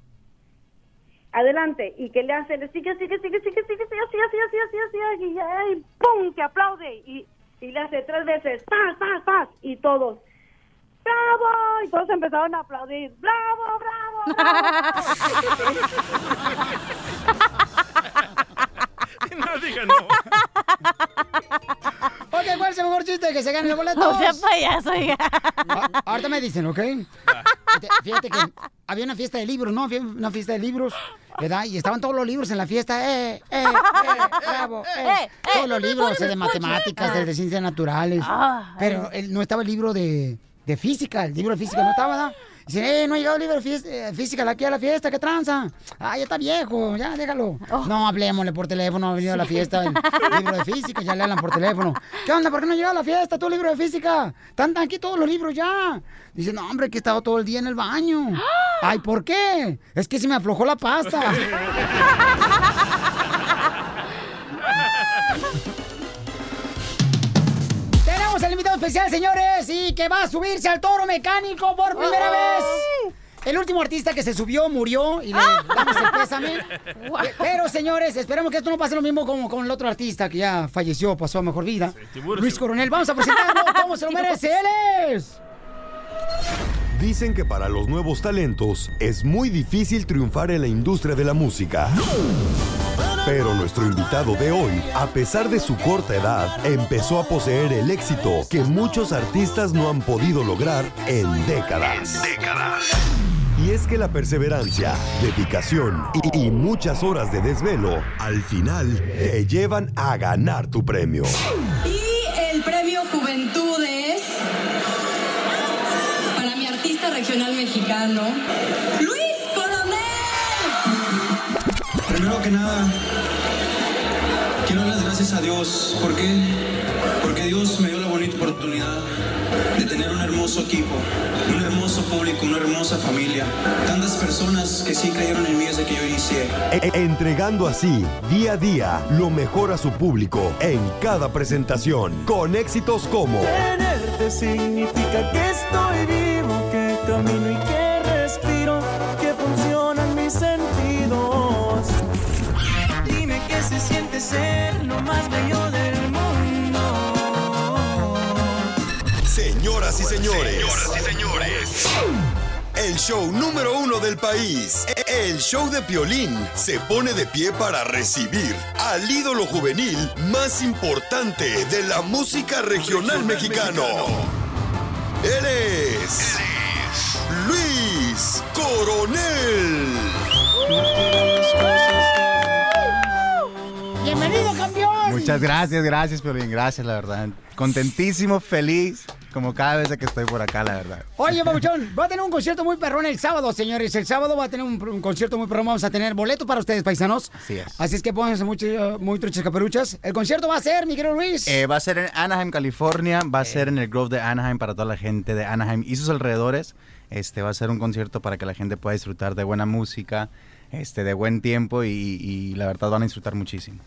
adelante. ¿Y qué le hace? Le sigue, sigue, sigue, sigue, sigue, sigue, así, así, así, así, así, y ya, y ¡pum! que aplaude. Y, y le hace tres veces, ¡tas, tas, tas! Y todos ¡bravo! Y todos empezaron a aplaudir, ¡bravo, bravo, no diga no. Ok, ¿cuál es el mejor chiste que se gane el boleto? No sea payaso, oiga. A- Ahorita me dicen, ¿ok? Fíjate- Fíjate que había una fiesta de libros, ¿no? Había una fiesta de libros, ¿verdad? Y estaban todos los libros en la fiesta. ¡Eh, eh, eh! ¡Bravo! Eh. Todos los libros eh, de matemáticas, de, de ciencias naturales. Ah, Pero el- no estaba el libro de, de física. El libro de física no estaba, ¿verdad? Dicen, eh, no ha llegado el libro de eh, física aquí a la fiesta, ¿qué tranza? Ah, ya está viejo, ya déjalo. No, hablemosle por teléfono, ha venido a la fiesta el libro de física, ya le hablan por teléfono. ¿Qué onda? ¿Por qué no ha llegado a la fiesta tu libro de física? Están aquí todos los libros ya. Dice, no, hombre, que he estado todo el día en el baño. Ay, ¿por qué? Es que se me aflojó la pasta. invitado especial, señores, y que va a subirse al toro mecánico por primera vez. El último artista que se subió murió y le damos el pésame. Pe- Pero, señores, esperemos que esto no pase lo mismo como con el otro artista que ya falleció, pasó a mejor vida. Luis Coronel, vamos a presentarlo como se lo merece. Él es. Dicen que para los nuevos talentos es muy difícil triunfar en la industria de la música. Pero nuestro invitado de hoy, a pesar de su corta edad, empezó a poseer el éxito que muchos artistas no han podido lograr en décadas. Y es que la perseverancia, dedicación y, y muchas horas de desvelo, al final te llevan a ganar tu premio. Regional mexicano, Luis Coronel. Primero que nada, quiero dar las gracias a Dios. ¿Por qué? Porque Dios me dio la bonita oportunidad de tener un hermoso equipo, un hermoso público, una hermosa familia. Tantas personas que sí creyeron en mí desde que yo inicié. E- entregando así, día a día, lo mejor a su público en cada presentación, con éxitos como Tenerte significa que estoy vivo, que camino y que respiro, que funcionan mis sentidos. Dime qué se siente ser lo más bello del mundo. Señoras y señores. El show número uno del país, el show de Piolín, se pone de pie para recibir al ídolo juvenil más importante de la música regional mexicano. Él es Coronel. ¡Bienvenido, campeón! Muchas gracias, gracias, Piolín, gracias, la verdad. Contentísimo, feliz, como cada vez que estoy por acá, la verdad. Oye, Pabuchón, va a tener un concierto muy perrón el sábado, señores. El sábado va a tener un, un concierto muy perrón. Vamos a tener boletos para ustedes, paisanos. Así es. Así es que pónganse mucho, muy truchas caperuchas. El concierto va a ser, mi querido Luis. Eh, va a ser en Anaheim, California. Va a ser en el Grove de Anaheim para toda la gente de Anaheim y sus alrededores. Este va a ser un concierto para que la gente pueda disfrutar de buena música, este, de buen tiempo y, y la verdad van a disfrutar muchísimo.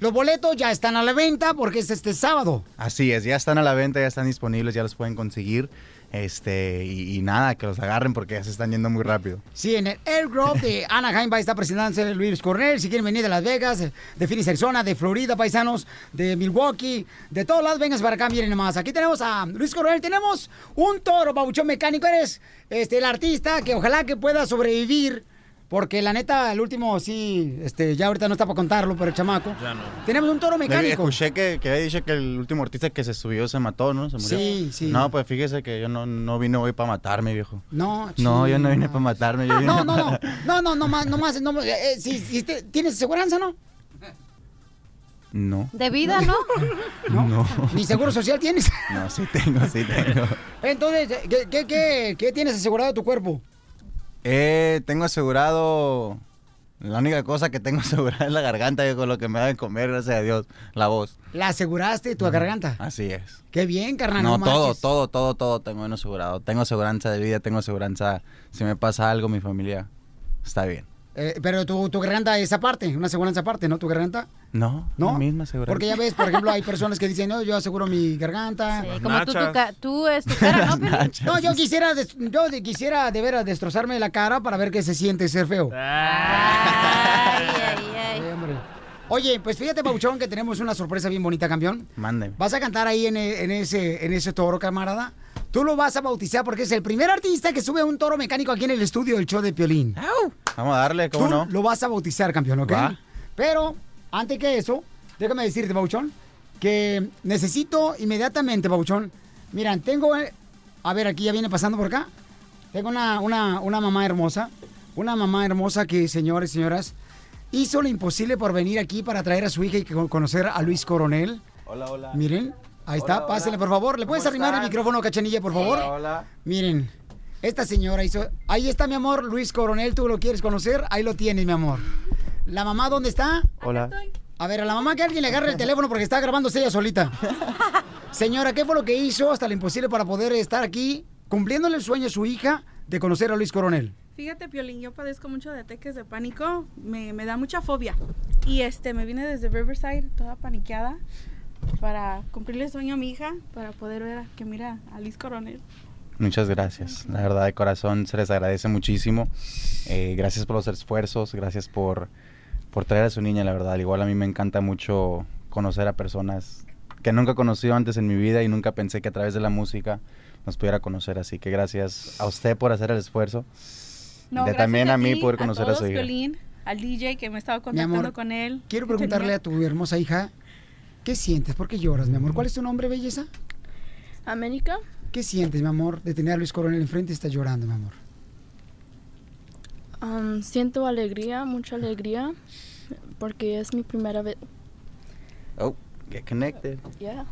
Los boletos ya están a la venta porque es este sábado. Así es, ya están a la venta, ya están disponibles, ya los pueden conseguir. Este, y, y nada, que los agarren porque ya se están yendo muy rápido. Sí, en el Air Grove de Anaheim va a estar presentándose Luis Cornell. Si quieren venir de Las Vegas, de Phoenix, Arizona, de Florida, paisanos, de Milwaukee, de todos lados, vengas para acá, miren nomás. Aquí tenemos a Luis Cornell, tenemos un toro, babuchón mecánico. Eres este, el artista que ojalá que pueda sobrevivir. Porque la neta, el último sí, este, ya ahorita no está para contarlo, pero el chamaco. Ya no. Tenemos un toro mecánico. Escuché que, que dicho que el último artista que se subió se mató, ¿no? Se murió. Sí, sí. No, pues fíjese que yo no, no vine hoy para matarme, viejo. No, No, yo no vine para matarme. Yo vine No, no, no, para- no, no, no más, no más, no más. eh, eh, si, si te- ¿Tienes seguranza, no? No. De vida, ¿no? No. ¿Ni seguro social tienes? No, sí tengo, sí tengo. Entonces, ¿qué, qué, qué, qué tienes asegurado de tu cuerpo? Eh, tengo asegurado. La única cosa que tengo asegurada es la garganta, viejo, lo que me da de comer, gracias a Dios, la voz. ¿La aseguraste tu garganta? Así es. Qué bien, carnal. No, todo, todo, todo, todo tengo asegurado. Tengo aseguranza de vida, tengo aseguranza. Si me pasa algo, mi familia está bien. Eh, pero tu, tu garganta es aparte, una aseguranza aparte, ¿no? Tu garganta. No, ¿No? la misma aseguranza. Porque ya ves, por ejemplo, hay personas que dicen, no, yo aseguro mi garganta. Como tú, tu ca- tú es tu cara, ¿no? No, yo quisiera, des- yo de- quisiera de veras destrozarme la cara para ver qué se siente ser feo. Sí, hombre. Oye, pues fíjate, Pauchón, que tenemos una sorpresa bien bonita, campeón. Mande. Vas a cantar ahí en, e- en ese, en ese toro, camarada. Tú lo vas a bautizar porque es el primer artista que sube un toro mecánico aquí en el estudio del show de Piolín. Vamos a darle, ¿cómo Tú no? lo vas a bautizar, campeón, ¿ok? Va. Pero, antes que eso, déjame decirte, Bauchón, que necesito inmediatamente, Bauchón. Miran, tengo. eh, A ver, aquí ya viene pasando por acá. Tengo una, una, una mamá hermosa. Una mamá hermosa que, señores y señoras, hizo lo imposible por venir aquí para traer a su hija y con- conocer a Luis Coronel. Hola, hola. Miren, ahí está, Hola, pásenle, hola. por favor. ¿Le puedes ¿Cómo arrimar el micrófono, Cachanilla, por favor? Hola, hola. Miren, esta señora hizo. Ahí está, mi amor, Luis Coronel. ¿Tú lo quieres conocer? Ahí lo tienes, mi amor. ¿La mamá dónde está? Hola. A ver, a la mamá que alguien le agarre el teléfono porque está grabándose ella solita. Señora, ¿qué fue lo que hizo hasta lo imposible para poder estar aquí cumpliéndole el sueño a su hija de conocer a Luis Coronel? Fíjate, Piolín, yo padezco mucho de ataques de pánico, me, me da mucha fobia. Y este, me vine desde Riverside, toda paniqueada, para cumplirle el sueño a mi hija, para poder ver a, que mira a Luis Coronel. Muchas gracias. La verdad, de corazón se les agradece muchísimo. Eh, gracias por los esfuerzos, gracias por, por traer a su niña, la verdad. Igual a mí me encanta mucho conocer a personas que nunca he conocido antes en mi vida y nunca pensé que a través de la música nos pudiera conocer. Así que gracias a usted por hacer el esfuerzo. No, de también a, mí ti, poder conocer a, todos, su hija. Piolín, al DJ que me estaba Mi contactando amor, con él. Quiero preguntarle tenía- a tu hermosa hija, ¿qué sientes? ¿Por qué lloras, mi amor? ¿Cuál es tu nombre, belleza? América, ¿Qué sientes, mi amor, de tener a Luis Coronel enfrente y estás llorando, mi amor? um, siento alegría, mucha alegría, porque es mi primera vez. Oh, get connected. Yeah.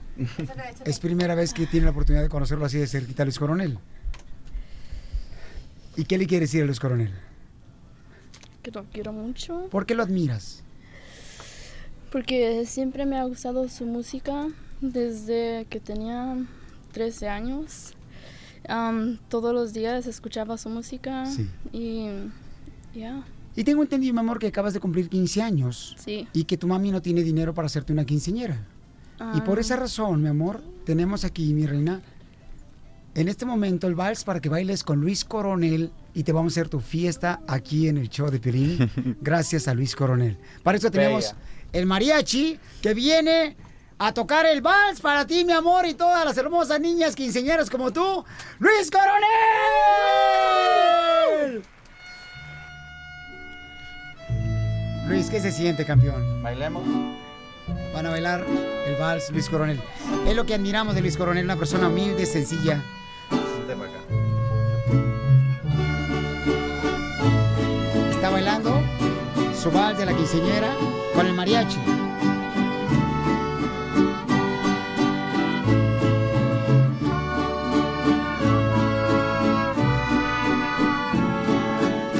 Es primera vez que tiene la oportunidad de conocerlo así de cerquita a Luis Coronel. ¿Y qué le quiere decir a Luis Coronel? Que lo quiero mucho, ¿Por qué lo admiras? Porque siempre me ha gustado su música desde que tenía 13 años. Um, todos los días escuchaba su música Sí. y ya, Y tengo entendido, mi amor, que acabas de cumplir 15 años. Sí. Y que tu mami no tiene dinero para hacerte una quinceñera. Y por Ah. esa razón, mi amor, tenemos aquí, mi reina, en este momento el vals para que bailes con Luis Coronel y te vamos a hacer tu fiesta aquí en el show de Pelín, gracias a Luis Coronel. Para eso tenemos Bella. El mariachi que viene a tocar el vals para ti, mi amor, y todas las hermosas niñas quinceñeras como tú, Luis Coronel. Luis, ¿qué se siente, campeón? Bailemos. Van a bailar el vals Luis Coronel. Es lo que admiramos de Luis Coronel, una persona humilde, sencilla. Está bailando su vals de la quinceñera con el mariachi.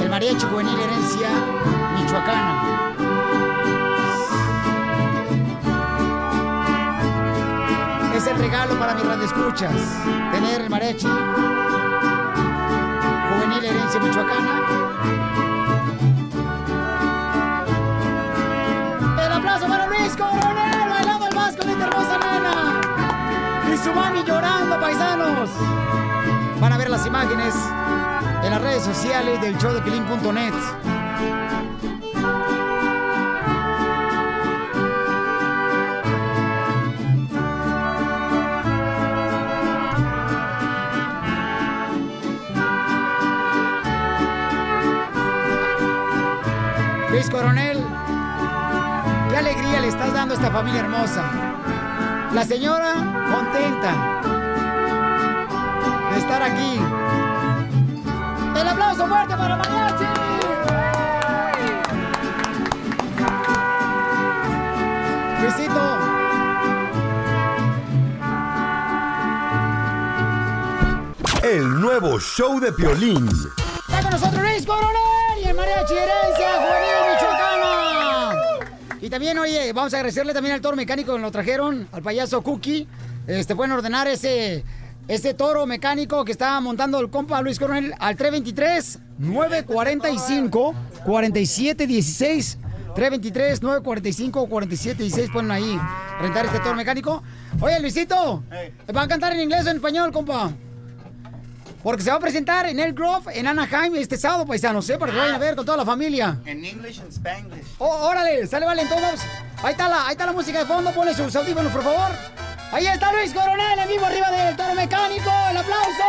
El mariachi juvenil herencia michoacana. Es el regalo para mis radioescuchas, tener el mariachi juvenil herencia michoacana Y su mami llorando, paisanos. Van a ver las imágenes en las redes sociales del show de Pilín.net. Luis Coronel, qué alegría le estás dando a esta familia hermosa. La señora contenta de estar aquí. El aplauso fuerte para Mariachi. Luisito. El nuevo show de Piolín. Está con nosotros Luis Coronel y el Mariachi Herencia. Y también, oye, vamos a agradecerle también al toro mecánico que lo trajeron, al payaso Cookie. Este, pueden ordenar ese, ese toro mecánico que está montando el compa Luis Coronel al 323-945-4716. 323-945-4716. Ponen ahí, rentar este toro mecánico. Oye, Luisito, ¿va a cantar en inglés o en español, compa? Porque se va a presentar en El Grove, en Anaheim, este sábado, paisanos, ¿eh? Para que vayan a ver con toda la familia. En English and Spanglish. Oh, órale, sale, vale, entonces. Ahí está la, ahí está la música de fondo, ponle sus audífonos, por favor. Ahí está Luis Coronel, en vivo arriba del toro mecánico. ¡El aplauso!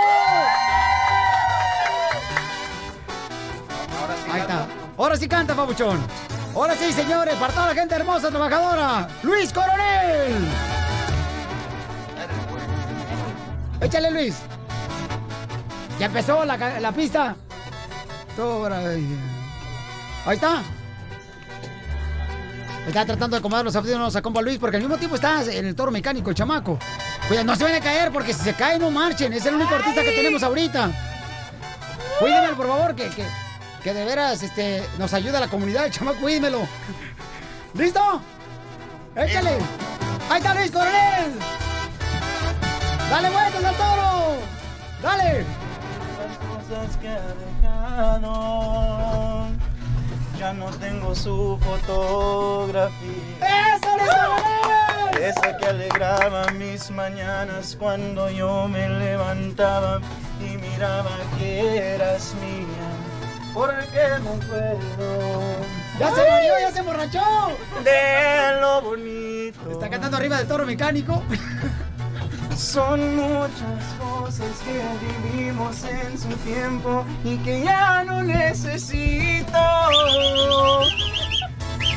Ahí está. Ahora sí canta, papuchón. Ahora sí, señores, para toda la gente hermosa, trabajadora. Luis Coronel. Échale, Luis. Ya empezó la, la pista. Todo ahí. Está. Está tratando de acomodar los audífonos a compa Luis porque al mismo tiempo está en el toro mecánico, el chamaco. Cuidado, no se van a caer porque si se caen no marchen. Es el único artista que tenemos ahorita. Cuídemelo, por favor, que, que, que de veras este, nos ayuda a la comunidad, el chamaco, cuídemelo. ¿Listo? Échale. Ahí está Luis Coronel. Dale vueltas al toro. Dale. Cosas que ha dejado. Ya no tengo su fotografía. ¡Eso! Esa que alegraba mis mañanas cuando yo me levantaba y miraba que eras mía. Porque no puedo. ¡Ya se mareó, ya se emborrachó! De lo bonito. Está cantando arriba del toro mecánico. Son muchas en su tiempo y que ya no necesito.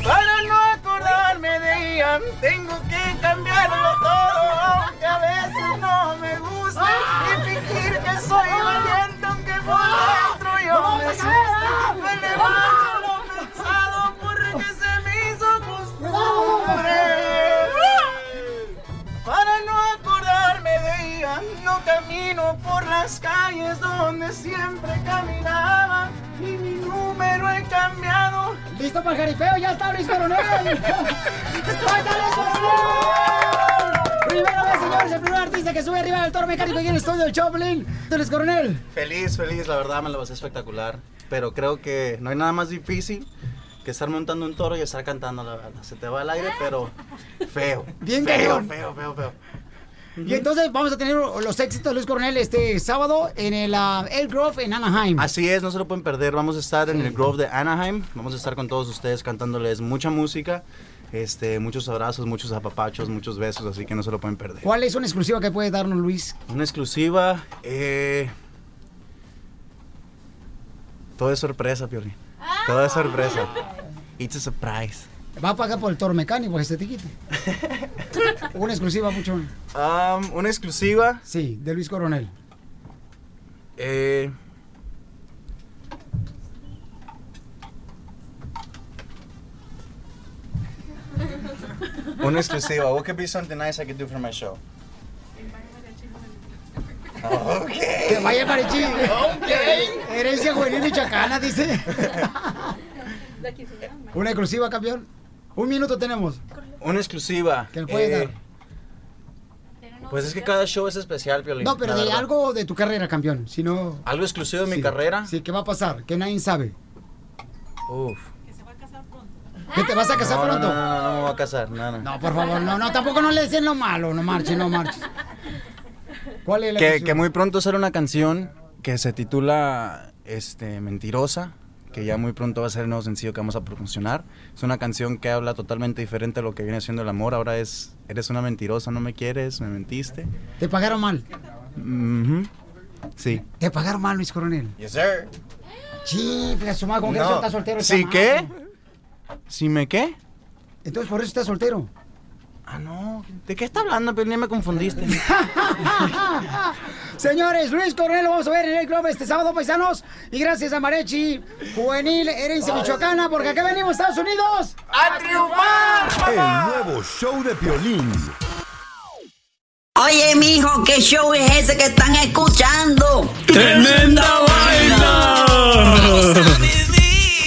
Para no acordarme de ella, tengo que cambiarlo todo. Aunque a veces no me gusta y fingir que soy valiente, aunque por dentro yo me asusto. Camino por las calles donde siempre caminaba y mi número he cambiado. ¿Listo para el jaripeo? ¡Ya está Luis Coronel! ¡Ahí está Luis Coronel! Primera vez, señores, el primer artista que sube arriba del toro mecánico aquí en el estudio del Choplin. Luis Coronel. Feliz, feliz, la verdad me lo pasé espectacular. Pero creo que no hay nada más difícil que estar montando un toro y estar cantando, la verdad. Se te va el aire, pero feo. Bien feo, cañón. feo, feo, feo. Y entonces vamos a tener los éxitos de Luis Coronel este sábado en el ah, El Grove en Anaheim. Así es, no se lo pueden perder. Vamos a estar en el Grove de Anaheim. Vamos a estar con todos ustedes cantándoles mucha música, este, muchos abrazos, muchos apapachos, muchos besos, así que no se lo pueden perder. ¿Cuál es una exclusiva que puede darnos Luis? Una exclusiva, eh... Todo es sorpresa, Piolín. Todo es sorpresa. It's a surprise. Va a pagar por el toro mecánico que se te quite. una exclusiva, mucho. Um, una exclusiva. Sí, de Luis Coronel. Eh... Una exclusiva. What could be something nice I could do for my show? Que vaya Marichi. Herencia juvenil michoacana, dice. Una exclusiva, campeón. Un minuto tenemos. Una exclusiva. ¿Qué le puedes Eh, dar? Pues es que cada show es especial, Piolín. No, pero de verdad. algo de tu carrera, campeón. Si no. ¿Algo exclusivo de mi carrera? Sí, ¿qué va a pasar? Que nadie sabe. Uf. ¿Que te vas a casar no, no, pronto? No, no, no, no me voy a casar. No, no. No, por favor, no, no, tampoco no le decen lo malo, no marches, no marches. ¿Cuál es la que, canción? que muy pronto sale una canción que se titula este, Mentirosa, que ya muy pronto va a ser el nuevo sencillo que vamos a promocionar. Es una canción que habla totalmente diferente a lo que viene siendo el amor. Ahora es, eres una mentirosa, no me quieres, me mentiste. Te pagaron mal. Sí. Te pagaron mal, Luis Coronel. Yes, sir. Sí, fíjate, su madre, con que No. eso está soltero. ¿Sí qué? ¿Sí me qué? Entonces por eso está soltero. Ah, no. ¿De qué está hablando? Pero ya me confundiste. Señores, Luis Coronel lo vamos a ver en el club este sábado, paisanos. Y gracias a Marechi, juvenil, herencia michoacana, porque acá venimos, Estados Unidos. ¡A triunfar! El nuevo show de Piolín. Oye, mijo, ¿qué show es ese que están escuchando? ¡Tremenda